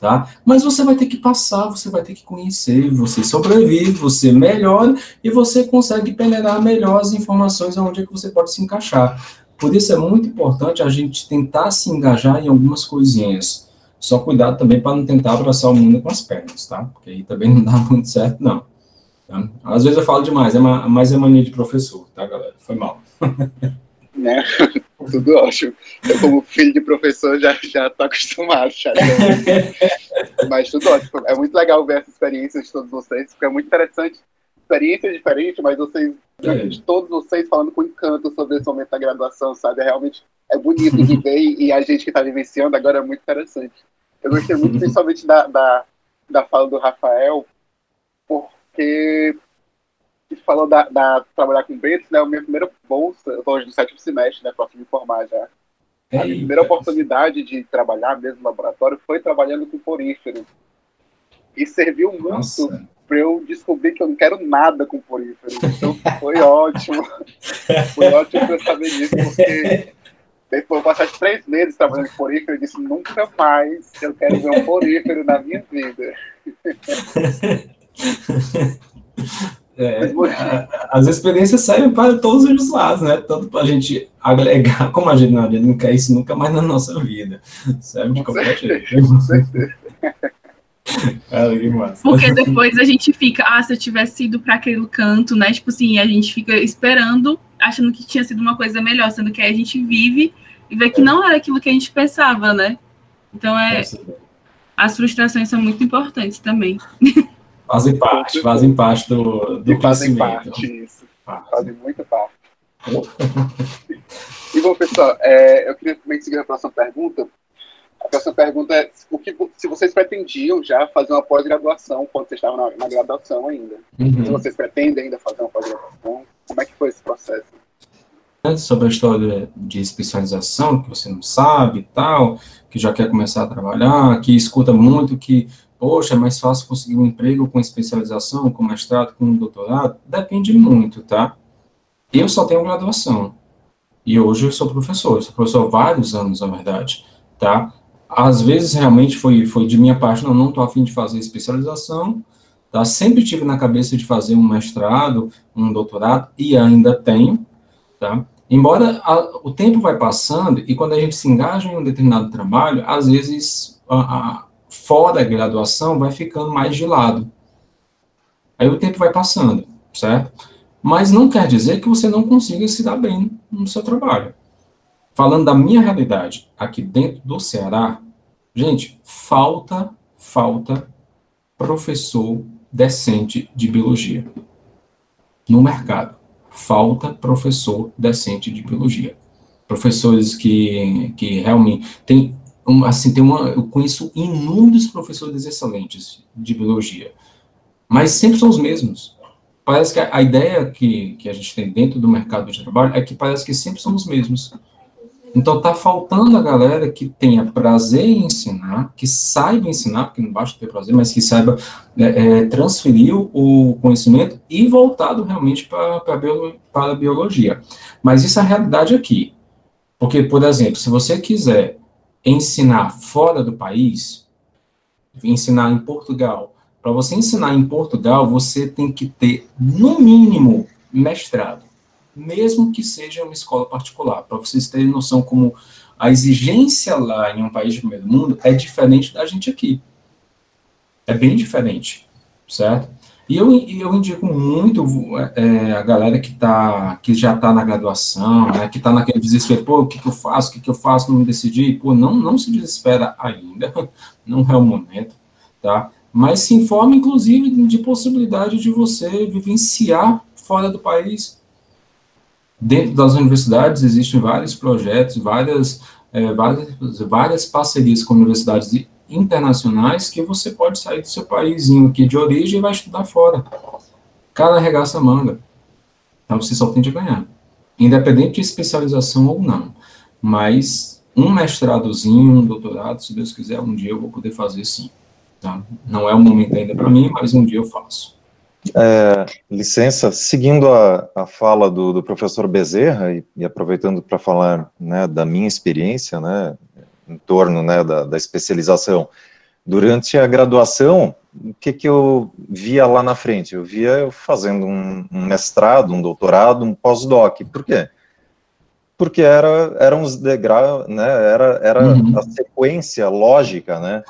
tá? Mas você vai ter que passar, você vai ter que conhecer, você sobrevive, você melhora e você consegue peneirar melhor as informações onde é que você pode se encaixar. Por isso é muito importante a gente tentar se engajar em algumas coisinhas. Só cuidado também para não tentar abraçar o mundo com as pernas, tá? Porque aí também não dá [LAUGHS] muito certo, não. Tá? Às vezes eu falo demais, é mais é mania de professor, tá, galera? Foi mal. [LAUGHS]
Né? Tudo ótimo. Eu, como filho de professor, já, já tô acostumado. Já, [LAUGHS] mas tudo ótimo. É muito legal ver essa experiência de todos vocês, porque é muito interessante. Experiência diferente, mas vocês, é. todos vocês, falando com encanto sobre esse momento da graduação, sabe? É realmente é bonito de [LAUGHS] ver e a gente que está vivenciando agora é muito interessante. Eu gostei muito, principalmente, da, da, da fala do Rafael, porque falou da, da trabalhar com Betos, né? A minha primeira bolsa, eu estou hoje no sétimo semestre, né? Próximo de formar já. A minha primeira oportunidade de trabalhar mesmo no laboratório foi trabalhando com porífero. E serviu muito para eu descobrir que eu não quero nada com porífero. Então foi ótimo. foi ótimo eu saber disso, porque depois eu passar três meses trabalhando com porífero, eu disse nunca mais eu quero ver um porífero na minha vida. [LAUGHS]
É, as experiências servem para todos os lados, né? Tanto para a gente agregar, como a gente não, a gente não quer isso nunca mais na nossa vida. Serve de qualquer jeito.
Porque depois a gente fica, ah, se eu tivesse ido para aquele canto, né? Tipo assim, a gente fica esperando, achando que tinha sido uma coisa melhor, sendo que aí a gente vive e vê que não era aquilo que a gente pensava, né? Então é. As frustrações são muito importantes também.
Fazem parte, fazem parte do, do
fazem parte, isso. Fazem muita parte. [LAUGHS] e bom, pessoal, é, eu queria também seguir a próxima pergunta. A próxima pergunta é o que, se vocês pretendiam já fazer uma pós-graduação quando vocês estavam na, na graduação ainda. Uhum. Se vocês pretendem ainda fazer uma pós-graduação, como é que foi esse processo?
Sobre a história de especialização, que você não sabe e tal, que já quer começar a trabalhar, que escuta muito que poxa, é mais fácil conseguir um emprego com especialização, com mestrado, com doutorado? Depende muito, tá? Eu só tenho graduação. E hoje eu sou professor, eu sou professor há vários anos, na verdade, tá? Às vezes, realmente, foi, foi de minha parte, não, não estou afim de fazer especialização, tá? Sempre tive na cabeça de fazer um mestrado, um doutorado, e ainda tenho, tá? Embora a, o tempo vai passando, e quando a gente se engaja em um determinado trabalho, às vezes a, a fora da graduação vai ficando mais de lado. Aí o tempo vai passando, certo? Mas não quer dizer que você não consiga se dar bem no seu trabalho. Falando da minha realidade aqui dentro do Ceará, gente, falta, falta professor decente de biologia no mercado. Falta professor decente de biologia. Professores que, que realmente um, assim, tem uma, eu conheço inúmeros professores excelentes de biologia, mas sempre são os mesmos. Parece que a, a ideia que, que a gente tem dentro do mercado de trabalho é que parece que sempre são os mesmos. Então está faltando a galera que tenha prazer em ensinar, que saiba ensinar, porque não basta ter prazer, mas que saiba é, é, transferir o conhecimento e voltado realmente para a biologia. Mas isso é a realidade aqui. Porque, por exemplo, se você quiser ensinar fora do país, ensinar em Portugal, para você ensinar em Portugal, você tem que ter, no mínimo, mestrado, mesmo que seja uma escola particular, para vocês terem noção como a exigência lá em um país de primeiro mundo é diferente da gente aqui. É bem diferente, certo? E eu, eu indico muito é, a galera que, tá, que já está na graduação, né, que está naquele desespero, pô, o que, que eu faço, o que, que eu faço, não me decidi, pô, não, não se desespera ainda, [LAUGHS] não é o momento, tá? Mas se informe, inclusive, de possibilidade de você vivenciar fora do país. Dentro das universidades existem vários projetos, várias, é, várias, várias parcerias com universidades internacionais que você pode sair do seu país aqui de origem e vai estudar fora. Cada arregaça a manga. Então você só tende a ganhar. Independente de especialização ou não. Mas um mestradozinho, um doutorado, se Deus quiser, um dia eu vou poder fazer sim. Tá? Não é o momento ainda para mim, mas um dia eu faço.
É, licença, seguindo a, a fala do, do professor Bezerra e, e aproveitando para falar né, da minha experiência, né, em torno né, da, da especialização. Durante a graduação, o que, que eu via lá na frente? Eu via eu fazendo um, um mestrado, um doutorado, um pós-doc. Por quê? Porque era, era uns degraus, né, era, era uhum. a sequência lógica, né,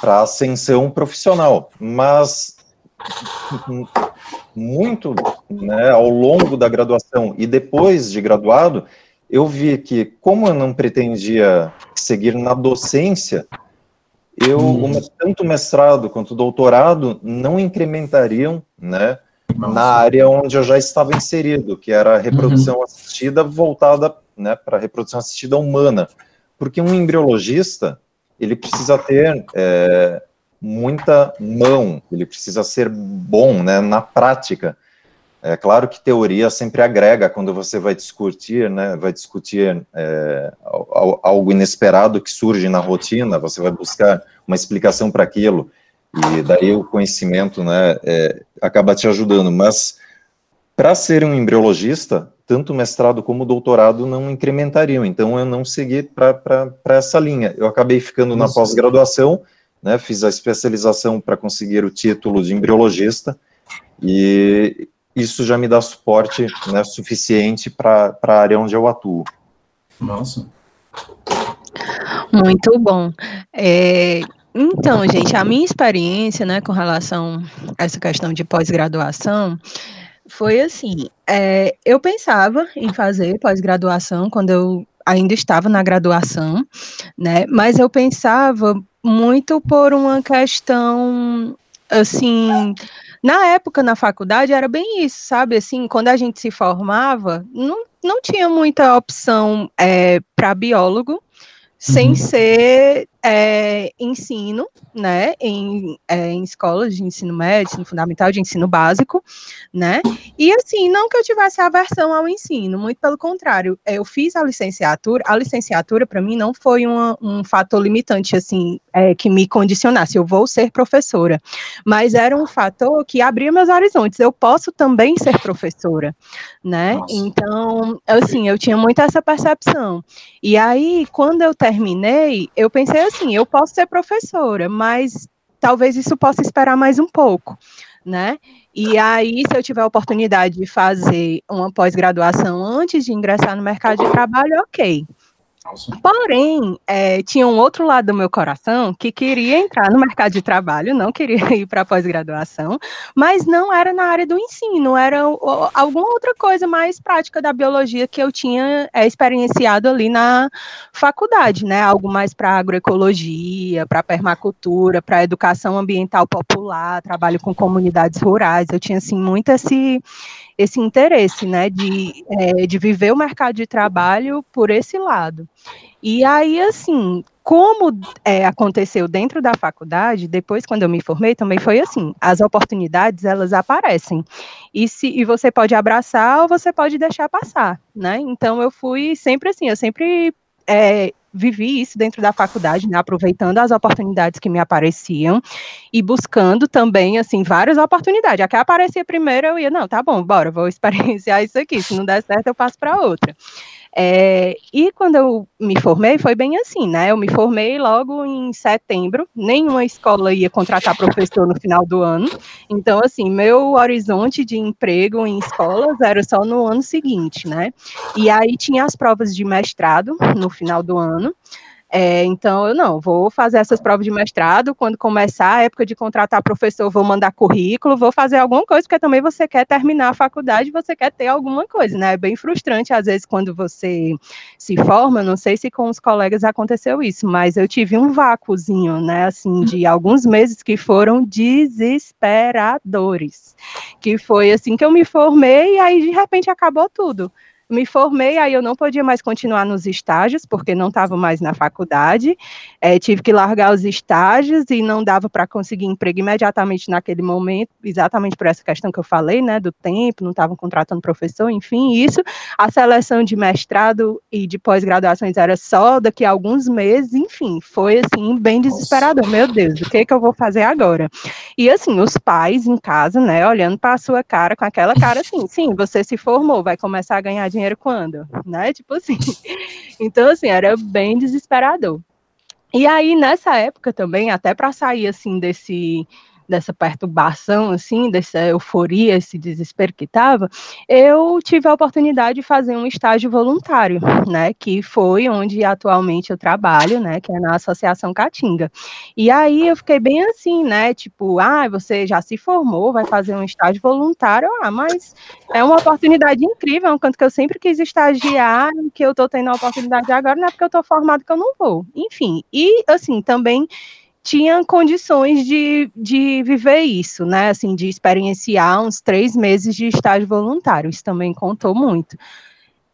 para ascensão profissional. Mas muito, né, ao longo da graduação e depois de graduado, eu vi que, como eu não pretendia seguir na docência, eu, hum. tanto mestrado quanto doutorado não incrementariam, né, Nossa. na área onde eu já estava inserido, que era a reprodução uhum. assistida voltada, né, para a reprodução assistida humana, porque um embriologista, ele precisa ter é, muita mão, ele precisa ser bom, né, na prática, é claro que teoria sempre agrega quando você vai discutir, né, vai discutir é, algo inesperado que surge na rotina, você vai buscar uma explicação para aquilo, e daí o conhecimento, né, é, acaba te ajudando, mas para ser um embriologista, tanto mestrado como doutorado não incrementariam, então eu não segui para essa linha, eu acabei ficando na pós-graduação, né, fiz a especialização para conseguir o título de embriologista, e isso já me dá suporte né, suficiente para a área onde eu atuo.
Nossa.
Muito bom. É, então, gente, a minha experiência né, com relação a essa questão de pós-graduação foi assim: é, eu pensava em fazer pós-graduação quando eu ainda estava na graduação, né? Mas eu pensava muito por uma questão assim na época, na faculdade, era bem isso, sabe? Assim, quando a gente se formava, não, não tinha muita opção é, para biólogo, sem uhum. ser é, ensino, né, em, é, em escolas de ensino médio, ensino fundamental, de ensino básico, né, e assim, não que eu tivesse aversão ao ensino, muito pelo contrário, eu fiz a licenciatura, a licenciatura para mim não foi uma, um fator limitante, assim, é, que me condicionasse, eu vou ser professora, mas era um fator que abria meus horizontes, eu posso também ser professora, né, Nossa. então, assim, eu tinha muito essa percepção, e aí, quando eu terminei, eu pensei assim, eu posso ser professora, mas talvez isso possa esperar mais um pouco, né? E aí, se eu tiver a oportunidade de fazer uma pós-graduação antes de ingressar no mercado de trabalho, ok. Porém, é, tinha um outro lado do meu coração que queria entrar no mercado de trabalho, não queria [LAUGHS] ir para pós-graduação, mas não era na área do ensino, era alguma outra coisa mais prática da biologia que eu tinha é, experienciado ali na faculdade, né? Algo mais para agroecologia, para permacultura, para educação ambiental popular, trabalho com comunidades rurais. Eu tinha assim muito esse esse interesse, né, de, é, de viver o mercado de trabalho por esse lado. E aí, assim, como é, aconteceu dentro da faculdade, depois quando eu me formei, também foi assim, as oportunidades, elas aparecem, e, se, e você pode abraçar ou você pode deixar passar, né, então eu fui sempre assim, eu sempre é, vivi isso dentro da faculdade, né, aproveitando as oportunidades que me apareciam e buscando também, assim, várias oportunidades. A que aparecia primeiro, eu ia, não, tá bom, bora, vou [LAUGHS] experienciar isso aqui. Se não der certo, eu passo para outra. É, e quando eu me formei, foi bem assim, né? Eu me formei logo em setembro, nenhuma escola ia contratar professor no final do ano. Então, assim, meu horizonte de emprego em escolas era só no ano seguinte, né? E aí tinha as provas de mestrado no final do ano. É, então, eu não, vou fazer essas provas de mestrado, quando começar a época de contratar professor, vou mandar currículo, vou fazer alguma coisa, porque também você quer terminar a faculdade, você quer ter alguma coisa, né? É bem frustrante, às vezes, quando você se forma, não sei se com os colegas aconteceu isso, mas eu tive um vácuozinho, né, assim, de alguns meses que foram desesperadores, que foi assim que eu me formei e aí, de repente, acabou tudo me formei, aí eu não podia mais continuar nos estágios, porque não estava mais na faculdade, é, tive que largar os estágios e não dava para conseguir emprego imediatamente naquele momento, exatamente por essa questão que eu falei, né, do tempo, não estavam contratando professor, enfim, isso. A seleção de mestrado e de pós-graduações era só daqui a alguns meses, enfim, foi assim, bem desesperador. Meu Deus, o que, é que eu vou fazer agora? E assim, os pais em casa, né, olhando para a sua cara, com aquela cara assim, sim, você se formou, vai começar a ganhar dinheiro dinheiro quando? Né? Tipo assim. [LAUGHS] Então, assim, era bem desesperador. E aí, nessa época também, até para sair assim desse dessa perturbação, assim, dessa euforia, esse desespero que estava, eu tive a oportunidade de fazer um estágio voluntário, né, que foi onde atualmente eu trabalho, né, que é na Associação Caatinga. E aí eu fiquei bem assim, né, tipo, ah, você já se formou, vai fazer um estágio voluntário, ah, mas é uma oportunidade incrível, é um canto que eu sempre quis estagiar, que eu tô tendo a oportunidade agora, não é porque eu tô formado que eu não vou. Enfim, e assim, também tinha condições de, de viver isso, né? Assim, de experienciar uns três meses de estágio voluntário. Isso também contou muito.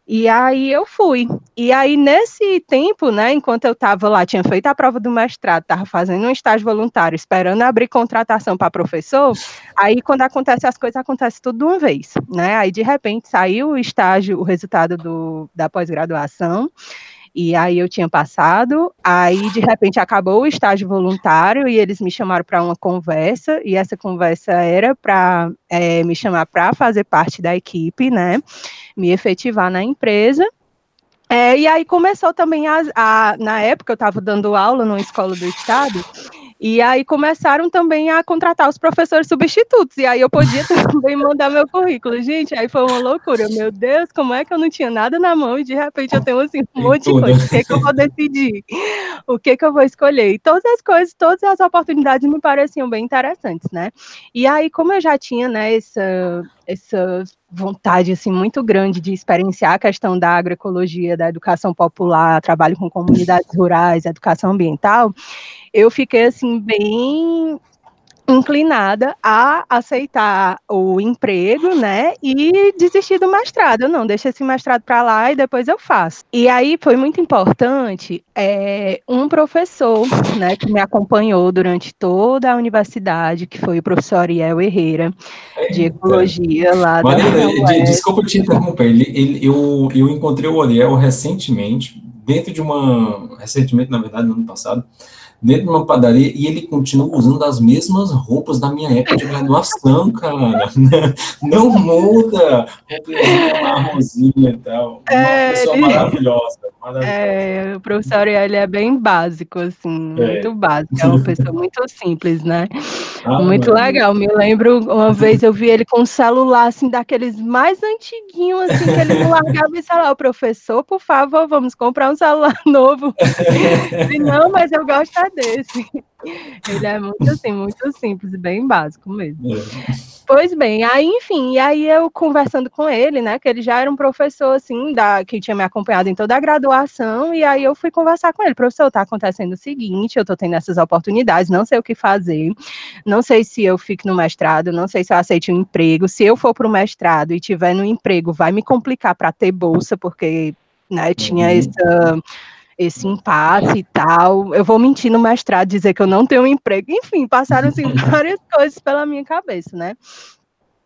E aí eu fui. E aí, nesse tempo, né, enquanto eu estava lá, tinha feito a prova do mestrado, estava fazendo um estágio voluntário, esperando abrir contratação para professor, aí quando acontece as coisas, acontece tudo de uma vez, né? Aí, de repente, saiu o estágio, o resultado do, da pós-graduação, e aí eu tinha passado, aí de repente acabou o estágio voluntário e eles me chamaram para uma conversa, e essa conversa era para é, me chamar para fazer parte da equipe, né? Me efetivar na empresa. É, e aí começou também a, a na época eu estava dando aula numa escola do estado e aí começaram também a contratar os professores substitutos. E aí eu podia [LAUGHS] também mandar meu currículo. Gente, aí foi uma loucura. Meu Deus, como é que eu não tinha nada na mão e de repente eu tenho assim um monte de coisa. O que, que eu vou decidir? O que, que eu vou escolher? E todas as coisas, todas as oportunidades me pareciam bem interessantes, né? E aí, como eu já tinha, né, essa, essa vontade assim muito grande de experienciar a questão da agroecologia, da educação popular, trabalho com comunidades rurais, educação ambiental, eu fiquei assim bem inclinada a aceitar o emprego, né, e desistir do mestrado. Não, deixa esse mestrado para lá e depois eu faço. E aí foi muito importante é, um professor, né, que me acompanhou durante toda a universidade, que foi o professor Ariel Herrera, de ecologia lá
da ele, Desculpa te interromper, ele, ele, eu, eu encontrei o Ariel recentemente, dentro de uma, recentemente, na verdade, no ano passado, dentro de uma padaria e ele continua usando as mesmas roupas da minha época de [LAUGHS] graduação, cara. [LAUGHS] Não muda. Marronzinha e tal. Uma é, pessoa maravilhosa, maravilhosa.
É, o professor ele é bem básico, assim, é. muito básico. É uma pessoa muito simples, né? Ah, muito mano. legal. Me lembro uma vez eu vi ele com um celular, assim, daqueles mais antiguinhos, assim, que ele não largava e celular. O professor, por favor, vamos comprar um celular [LAUGHS] novo. não, mas eu gosto desse. [LAUGHS] Ele é muito assim, muito simples e bem básico mesmo. É. Pois bem, aí, enfim, e aí eu conversando com ele, né, que ele já era um professor, assim, da, que tinha me acompanhado em toda a graduação, e aí eu fui conversar com ele, professor, tá acontecendo o seguinte, eu tô tendo essas oportunidades, não sei o que fazer, não sei se eu fico no mestrado, não sei se eu aceito um emprego, se eu for para o mestrado e tiver no emprego, vai me complicar para ter bolsa, porque, né, tinha uhum. essa esse impasse e tal. Eu vou mentir no mestrado, dizer que eu não tenho um emprego. Enfim, passaram assim, [LAUGHS] várias coisas pela minha cabeça, né?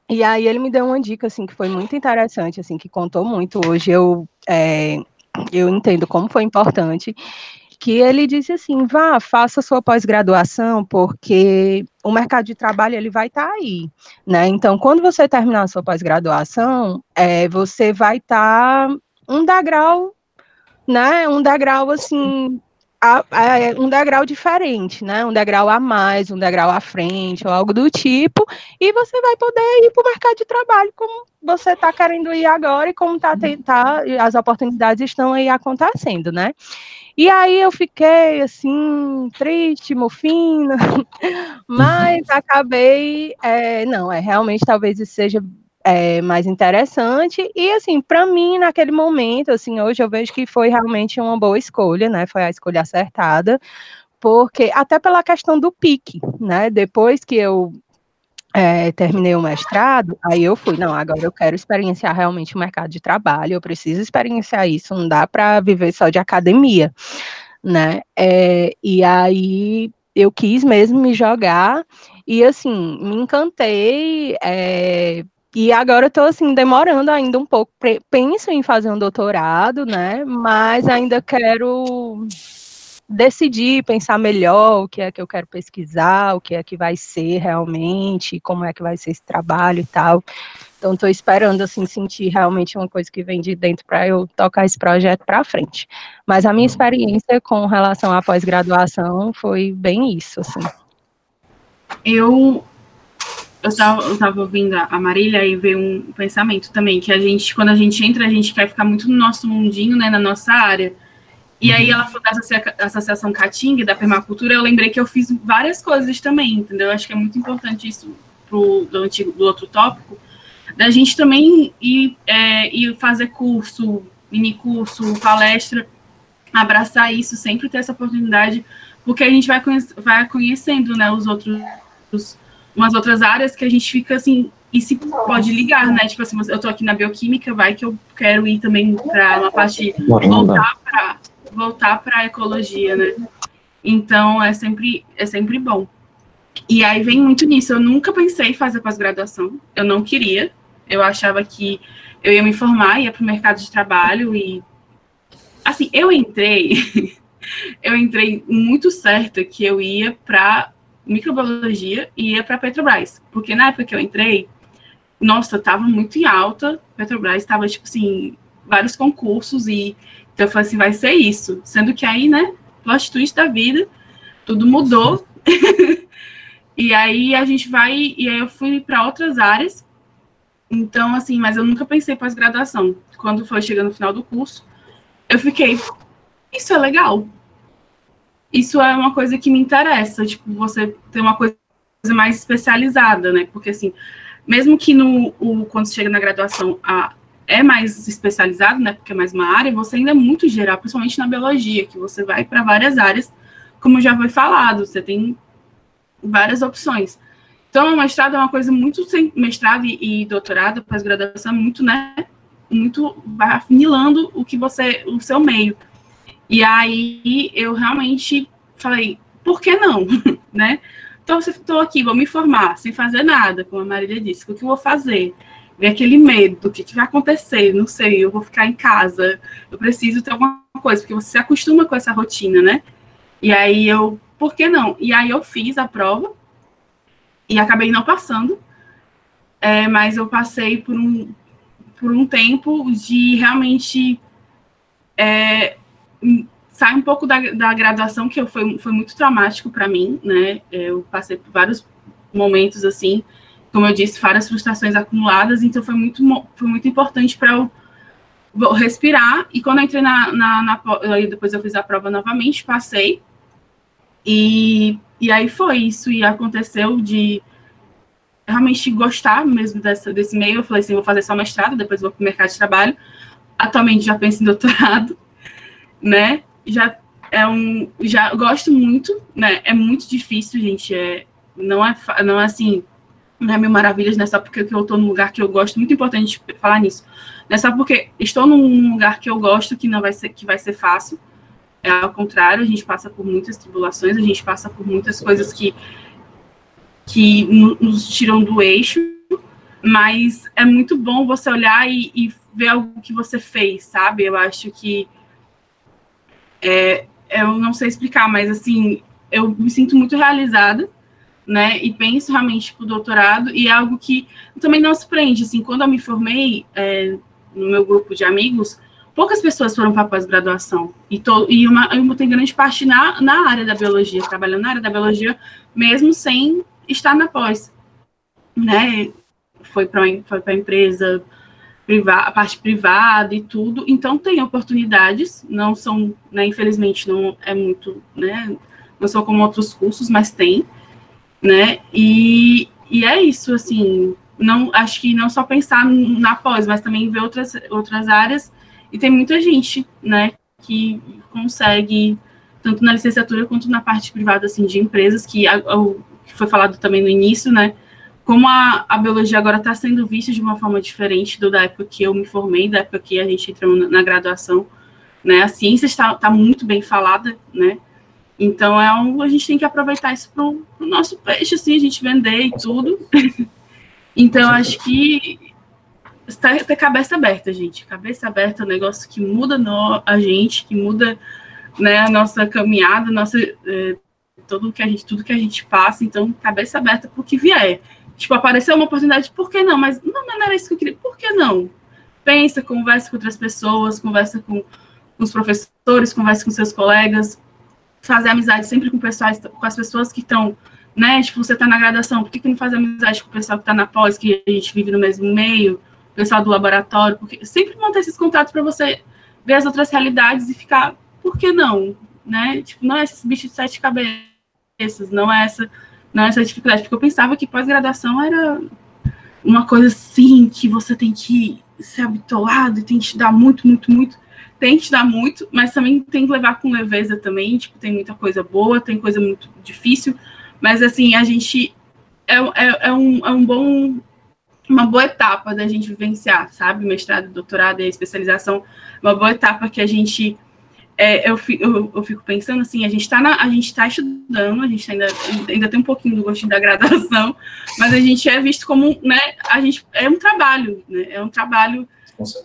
E aí ele me deu uma dica, assim, que foi muito interessante, assim, que contou muito. Hoje eu, é, eu entendo como foi importante, que ele disse assim, vá, faça sua pós-graduação, porque o mercado de trabalho, ele vai estar tá aí, né? Então, quando você terminar a sua pós-graduação, é, você vai estar tá um degrau né, um degrau assim, a, a, um degrau diferente, né? Um degrau a mais, um degrau à frente, ou algo do tipo, e você vai poder ir para o mercado de trabalho como você está querendo ir agora e como tá, tá, as oportunidades estão aí acontecendo, né? E aí eu fiquei assim, triste, mofina, [LAUGHS] mas acabei, é, não, é realmente talvez isso seja é, mais interessante. E assim, para mim, naquele momento, assim, hoje eu vejo que foi realmente uma boa escolha, né? Foi a escolha acertada, porque até pela questão do pique, né? Depois que eu é, terminei o mestrado, aí eu fui, não, agora eu quero experienciar realmente o mercado de trabalho, eu preciso experienciar isso, não dá para viver só de academia, né? É, e aí eu quis mesmo me jogar e assim me encantei é, e agora eu tô assim, demorando ainda um pouco. Penso em fazer um doutorado, né? Mas ainda quero decidir, pensar melhor o que é que eu quero pesquisar, o que é que vai ser realmente, como é que vai ser esse trabalho e tal. Então, estou esperando, assim, sentir realmente uma coisa que vem de dentro para eu tocar esse projeto para frente. Mas a minha experiência com relação à pós-graduação foi bem isso, assim.
Eu eu estava ouvindo a Marília e veio um pensamento também, que a gente, quando a gente entra, a gente quer ficar muito no nosso mundinho, né, na nossa área. E aí ela falou da associação Caatinga, da permacultura, eu lembrei que eu fiz várias coisas também, entendeu? Eu acho que é muito importante isso pro, do, antigo, do outro tópico, da gente também ir, é, ir fazer curso, mini curso, palestra, abraçar isso, sempre ter essa oportunidade, porque a gente vai, conhece, vai conhecendo, né, os outros umas outras áreas que a gente fica assim, e se pode ligar, né? Tipo assim, eu tô aqui na bioquímica, vai que eu quero ir também para uma parte voltar para voltar para a ecologia, né? Então é sempre é sempre bom. E aí vem muito nisso. Eu nunca pensei em fazer pós-graduação. Eu não queria. Eu achava que eu ia me formar, ia para o mercado de trabalho e assim, eu entrei [LAUGHS] eu entrei muito certa que eu ia para microbiologia e ia para Petrobras, porque na época que eu entrei, nossa, estava muito em alta, Petrobras estava tipo assim, vários concursos e então eu falei assim, vai ser isso, sendo que aí, né, plot twist da vida, tudo mudou. [LAUGHS] e aí a gente vai e aí eu fui para outras áreas. Então assim, mas eu nunca pensei pós-graduação. Quando foi chegando no final do curso, eu fiquei, isso é legal, isso é uma coisa que me interessa, tipo, você ter uma coisa mais especializada, né? Porque assim, mesmo que no o, quando chega na graduação a, é mais especializado, né? Porque é mais uma área, você ainda é muito geral, principalmente na biologia, que você vai para várias áreas, como já foi falado, você tem várias opções. Então, o mestrado é uma coisa muito mestrado e, e doutorado, pós-graduação, é muito, né? Muito vai afinilando o que você, o seu meio. E aí eu realmente falei, por que não, [LAUGHS] né? Então, se estou aqui, vou me formar, sem fazer nada, como a Marília disse, o que eu vou fazer? Ver aquele medo, o que, que vai acontecer? Não sei, eu vou ficar em casa, eu preciso ter alguma coisa, porque você se acostuma com essa rotina, né? E aí eu, por que não? E aí eu fiz a prova e acabei não passando, é, mas eu passei por um, por um tempo de realmente é, sai um pouco da, da graduação, que foi, foi muito traumático para mim, né? Eu passei por vários momentos assim, como eu disse, várias frustrações acumuladas, então foi muito, foi muito importante para eu respirar. E quando eu entrei na, na, na, Depois eu fiz a prova novamente, passei. E, e aí foi isso, e aconteceu de realmente gostar mesmo dessa, desse meio. Eu falei assim: vou fazer só mestrado, depois vou para o mercado de trabalho. Atualmente já penso em doutorado né? Já é um, já gosto muito, né? É muito difícil, gente. É, não é, não é assim, não é mil maravilhas, não é só porque eu estou num lugar que eu gosto. Muito importante falar nisso. Não é só porque estou num lugar que eu gosto que não vai ser, que vai ser fácil. É ao contrário, a gente passa por muitas tribulações, a gente passa por muitas coisas que que nos tiram do eixo, mas é muito bom você olhar e, e ver algo que você fez, sabe? Eu acho que é, eu não sei explicar, mas assim, eu me sinto muito realizada, né? E penso realmente para o doutorado, e é algo que também não surpreende. Assim, quando eu me formei é, no meu grupo de amigos, poucas pessoas foram para pós-graduação. E, to, e uma, eu tenho grande parte na, na área da biologia, trabalhando na área da biologia, mesmo sem estar na pós. Né? Foi para foi a empresa a parte privada e tudo. Então tem oportunidades, não são, né, infelizmente não é muito, né, não são como outros cursos, mas tem, né? E, e é isso, assim, não acho que não só pensar na pós, mas também ver outras outras áreas e tem muita gente, né, que consegue tanto na licenciatura quanto na parte privada assim de empresas que, a, a, que foi falado também no início, né? Como a, a biologia agora está sendo vista de uma forma diferente do da época que eu me formei, da época que a gente entrou na, na graduação, né? A ciência está, está muito bem falada, né? Então é um, a gente tem que aproveitar isso para o nosso peixe, assim, a gente vender e tudo. [LAUGHS] então acho que está ter cabeça aberta, gente. Cabeça aberta é um negócio que muda no, a gente, que muda né, a nossa caminhada, nossa, é, tudo que a gente, tudo que a gente passa, então cabeça aberta para o que vier. Tipo, apareceu uma oportunidade, por que não? Mas não, não era isso que eu queria, por que não? Pensa, conversa com outras pessoas, conversa com, os professores, conversa com seus colegas, fazer amizade sempre com, pessoas, com as pessoas que estão, né? Tipo, você está na graduação, por que, que não faz amizade com o pessoal que está na pós, que a gente vive no mesmo meio, o pessoal do laboratório? Porque sempre manter esses contatos para você ver as outras realidades e ficar, por que não? Né? Tipo, não é esse bicho de sete cabeças, não é essa, não essa dificuldade, porque eu pensava que pós-graduação era uma coisa assim, que você tem que ser habituado e tem que estudar muito, muito, muito. Tem que estudar muito, mas também tem que levar com leveza também, tipo, tem muita coisa boa, tem coisa muito difícil, mas assim, a gente é, é, é um, é um bom uma boa etapa da gente vivenciar, sabe? Mestrado, doutorado e especialização, uma boa etapa que a gente é, eu, eu, eu, fico pensando assim, a gente está a gente está estudando, a gente ainda, ainda tem um pouquinho do gostinho da graduação, [LAUGHS] mas a gente é visto como, né, a gente é um trabalho, né, é um trabalho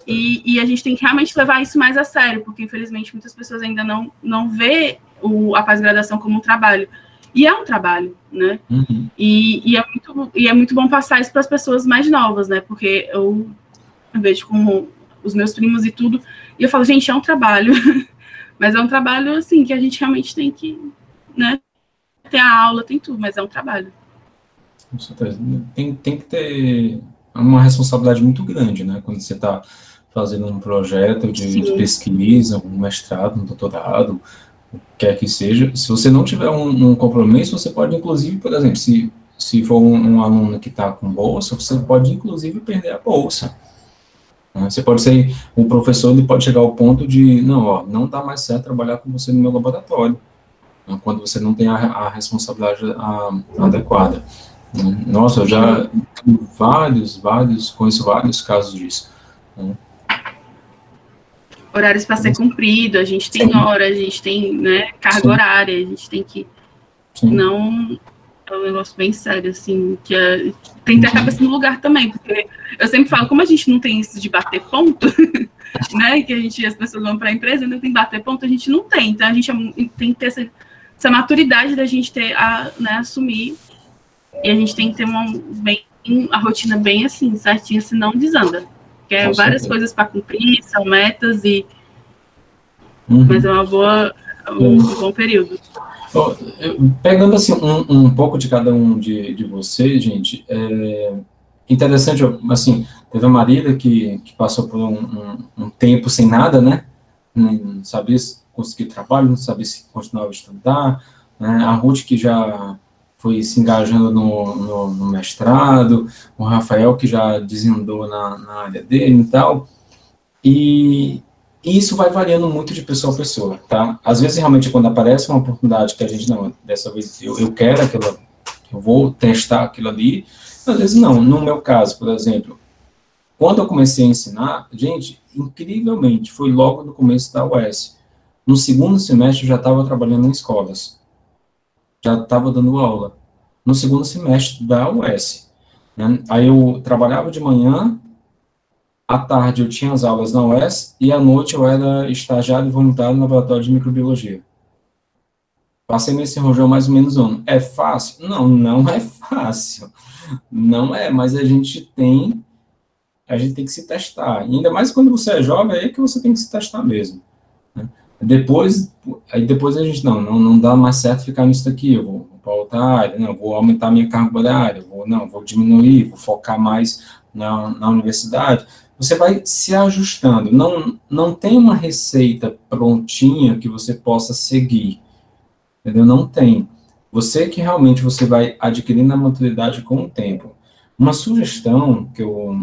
e, e, a gente tem que realmente levar isso mais a sério, porque infelizmente muitas pessoas ainda não não vê o, a pós-graduação como um trabalho. E é um trabalho, né? Uhum. E, e, é muito, e é muito bom passar isso para as pessoas mais novas, né? Porque eu vejo como os meus primos e tudo, e eu falo, gente, é um trabalho. [LAUGHS] mas é um trabalho, assim, que a gente realmente tem que, né? Tem a aula, tem tudo, mas é um trabalho.
Com certeza. Tem, tem que ter uma responsabilidade muito grande, né? Quando você está fazendo um projeto de, de, pesquisa, um mestrado, um doutorado, quer que seja, se você não tiver um, um compromisso, você pode, inclusive, por exemplo, se, se for um, um aluno que está com bolsa, você pode, inclusive, perder a bolsa. Né? Você pode ser, o professor ele pode chegar ao ponto de, não, ó, não dá mais certo trabalhar com você no meu laboratório, né? quando você não tem a, a responsabilidade a, adequada. Né? Nossa, eu já vários, vários, conheço vários casos disso. Né?
horários para ser cumprido, a gente tem hora, a gente tem né, carga Sim. horária, a gente tem que Sim. não é um negócio bem sério, assim, que é, tem que ter a cabeça no lugar também, porque eu sempre falo, como a gente não tem isso de bater ponto, [LAUGHS] né, que a gente, as pessoas vão para a empresa, ainda tem que bater ponto, a gente não tem, então a gente é tem que ter essa, essa maturidade da gente ter, a, né, assumir, e a gente tem que ter uma, bem, a rotina bem assim, certinha, senão desanda. Que é várias coisas para cumprir, são metas e. Uhum. Mas é uma boa. Um, um bom período.
Pegando assim um, um, pouco de cada um de, de vocês, gente, é interessante, assim, teve a Marília que, que passou por um, um, um tempo sem nada, né? Não sabia se conseguir trabalho, não sabia se continuava a estudar, né? A Ruth que já foi se engajando no, no, no, mestrado, o Rafael que já desandou na, na área dele e tal, e, e, isso vai variando muito de pessoa a pessoa, tá? Às vezes, realmente, quando aparece uma oportunidade que a gente, não, dessa vez eu, eu quero aquilo, eu vou testar aquilo ali, às vezes não. No meu caso, por exemplo, quando eu comecei a ensinar, gente, incrivelmente, foi logo no começo da UES. No segundo semestre, eu já estava trabalhando em escolas já estava dando aula no segundo semestre da UES. Né? Aí eu trabalhava de manhã, à tarde eu tinha as aulas na UES e à noite eu era estagiário voluntário no laboratório de microbiologia. Passei nesse rojão mais ou menos um ano. É fácil? Não, não é fácil. Não é, mas a gente tem a gente tem que se testar. E ainda mais quando você é jovem, é que você tem que se testar mesmo. Depois, aí depois a gente, não, não, não dá mais certo ficar nisso daqui, eu vou, vou para outra área, não, vou aumentar minha carga horária, vou, não, vou diminuir, vou focar mais na, na universidade. Você vai se ajustando, não, não tem uma receita prontinha que você possa seguir, entendeu? Não tem. Você que realmente você vai adquirindo a maturidade com o tempo. Uma sugestão que eu,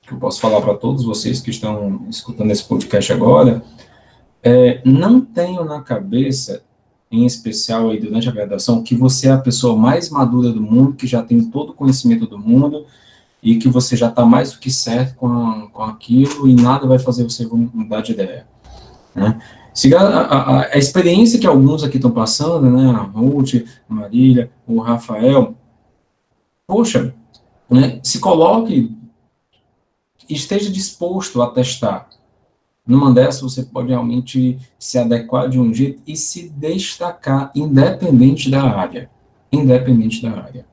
que eu posso falar para todos vocês que estão escutando esse podcast agora, é, não tenho na cabeça, em especial aí durante a graduação, que você é a pessoa mais madura do mundo, que já tem todo o conhecimento do mundo e que você já está mais do que certo com, com aquilo e nada vai fazer você mudar de ideia. Né? A, a, a, experiência que alguns aqui estão passando, né, a Ruth, a Marília, o Rafael, poxa, né, se coloque, esteja disposto a testar, Numa dessas, você pode realmente se adequar de um jeito e se destacar, independente da área. Independente da área.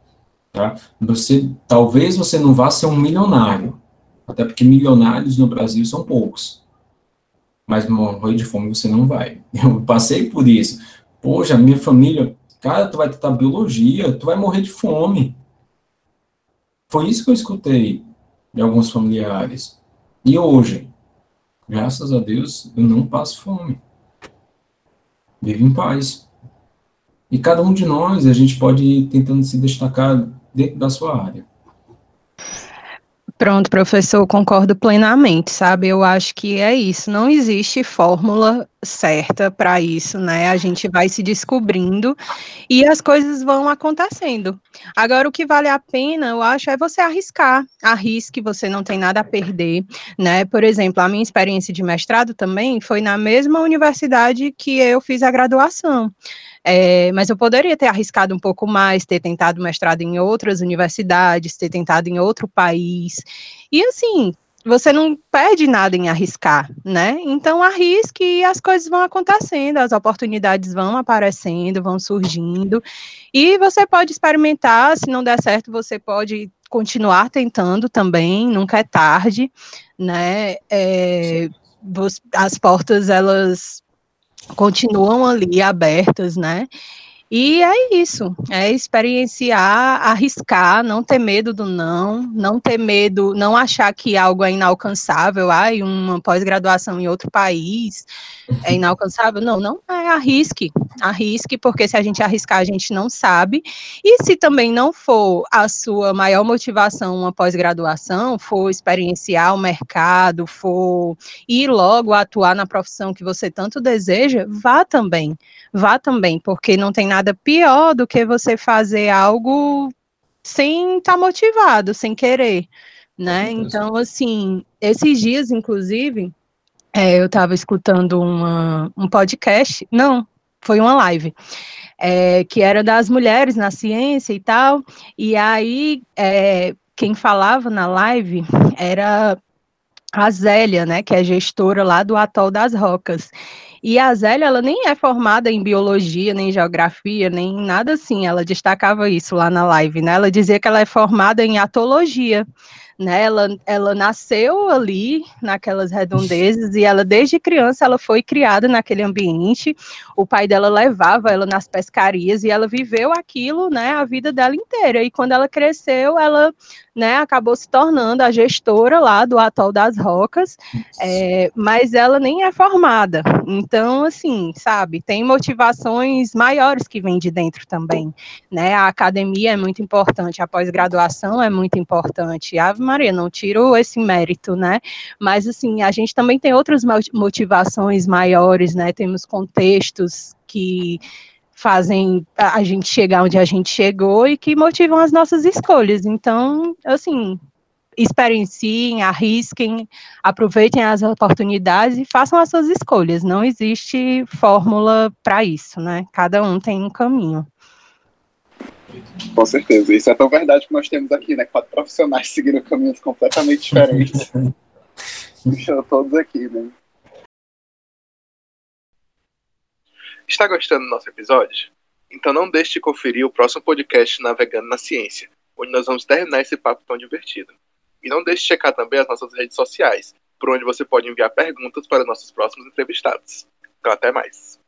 Tá? Você, talvez você não vá ser um milionário, até porque milionários no Brasil são poucos. Mas morrer de fome você não vai. Eu passei por isso. Poxa, minha família, cara, tu vai tentar biologia, tu vai morrer de fome. Foi isso que eu escutei de alguns familiares. E hoje, graças a Deus, eu não passo fome. Vivo em paz. E cada um de nós, a gente pode ir tentando se destacar dentro da sua área.
Pronto, professor, concordo plenamente, sabe? Eu acho que é isso. Não existe fórmula certa para isso, né? A gente vai se descobrindo e as coisas vão acontecendo. Agora, o que vale a pena, eu acho, é você arriscar. Arrisque, você não tem nada a perder, né? Por exemplo, a minha experiência de mestrado também foi na mesma universidade que eu fiz a graduação. É, mas eu poderia ter arriscado um pouco mais, ter tentado mestrado em outras universidades, ter tentado em outro país. E assim, você não perde nada em arriscar, né? Então arrisque e as coisas vão acontecendo, as oportunidades vão aparecendo, vão surgindo, e você pode experimentar, se não der certo, você pode continuar tentando também, nunca é tarde, né? É, as portas, elas continuam ali abertas, né? E é isso, é experienciar, arriscar, não ter medo do não, não ter medo, não achar que algo é inalcançável, ai, uma pós-graduação em outro país é inalcançável. Não, não é, arrisque, arrisque, porque se a gente arriscar, a gente não sabe. E se também não for a sua maior motivação uma pós-graduação, for experienciar o mercado, for ir logo atuar na profissão que você tanto deseja, vá também, vá também, porque não tem nada pior do que você fazer algo sem estar tá motivado, sem querer, né? Então, assim, esses dias, inclusive, é, eu estava escutando uma, um podcast, não, foi uma live, é, que era das mulheres na ciência e tal, e aí é, quem falava na live era a Zélia, né, que é gestora lá do Atol das Rocas. E a Zélia, ela nem é formada em biologia, nem geografia, nem nada assim. Ela destacava isso lá na live, né? Ela dizia que ela é formada em atologia né? Ela, ela nasceu ali naquelas redondezas e ela desde criança ela foi criada naquele ambiente. O pai dela levava ela nas pescarias e ela viveu aquilo, né, a vida dela inteira. E quando ela cresceu, ela, né, acabou se tornando a gestora lá do Atol das Rocas, é, mas ela nem é formada. Então, assim, sabe, tem motivações maiores que vêm de dentro também, né? A academia é muito importante, a pós-graduação é muito importante. Ave Maria, não tiro esse mérito, né? Mas, assim, a gente também tem outras motivações maiores, né? Temos contextos que fazem a gente chegar onde a gente chegou e que motivam as nossas escolhas. Então, assim, experienciem, arrisquem, aproveitem as oportunidades e façam as suas escolhas. Não existe fórmula para isso, né? Cada um tem um caminho.
Com certeza. Isso é tão verdade que nós temos aqui, né? Quatro profissionais seguindo caminhos completamente diferentes. [LAUGHS] Estão todos aqui, né? Está gostando do nosso episódio? Então não deixe de conferir o próximo podcast Navegando na Ciência, onde nós vamos terminar esse papo tão divertido. E não deixe de checar também as nossas redes sociais, por onde você pode enviar perguntas para nossos próximos entrevistados. Então até mais!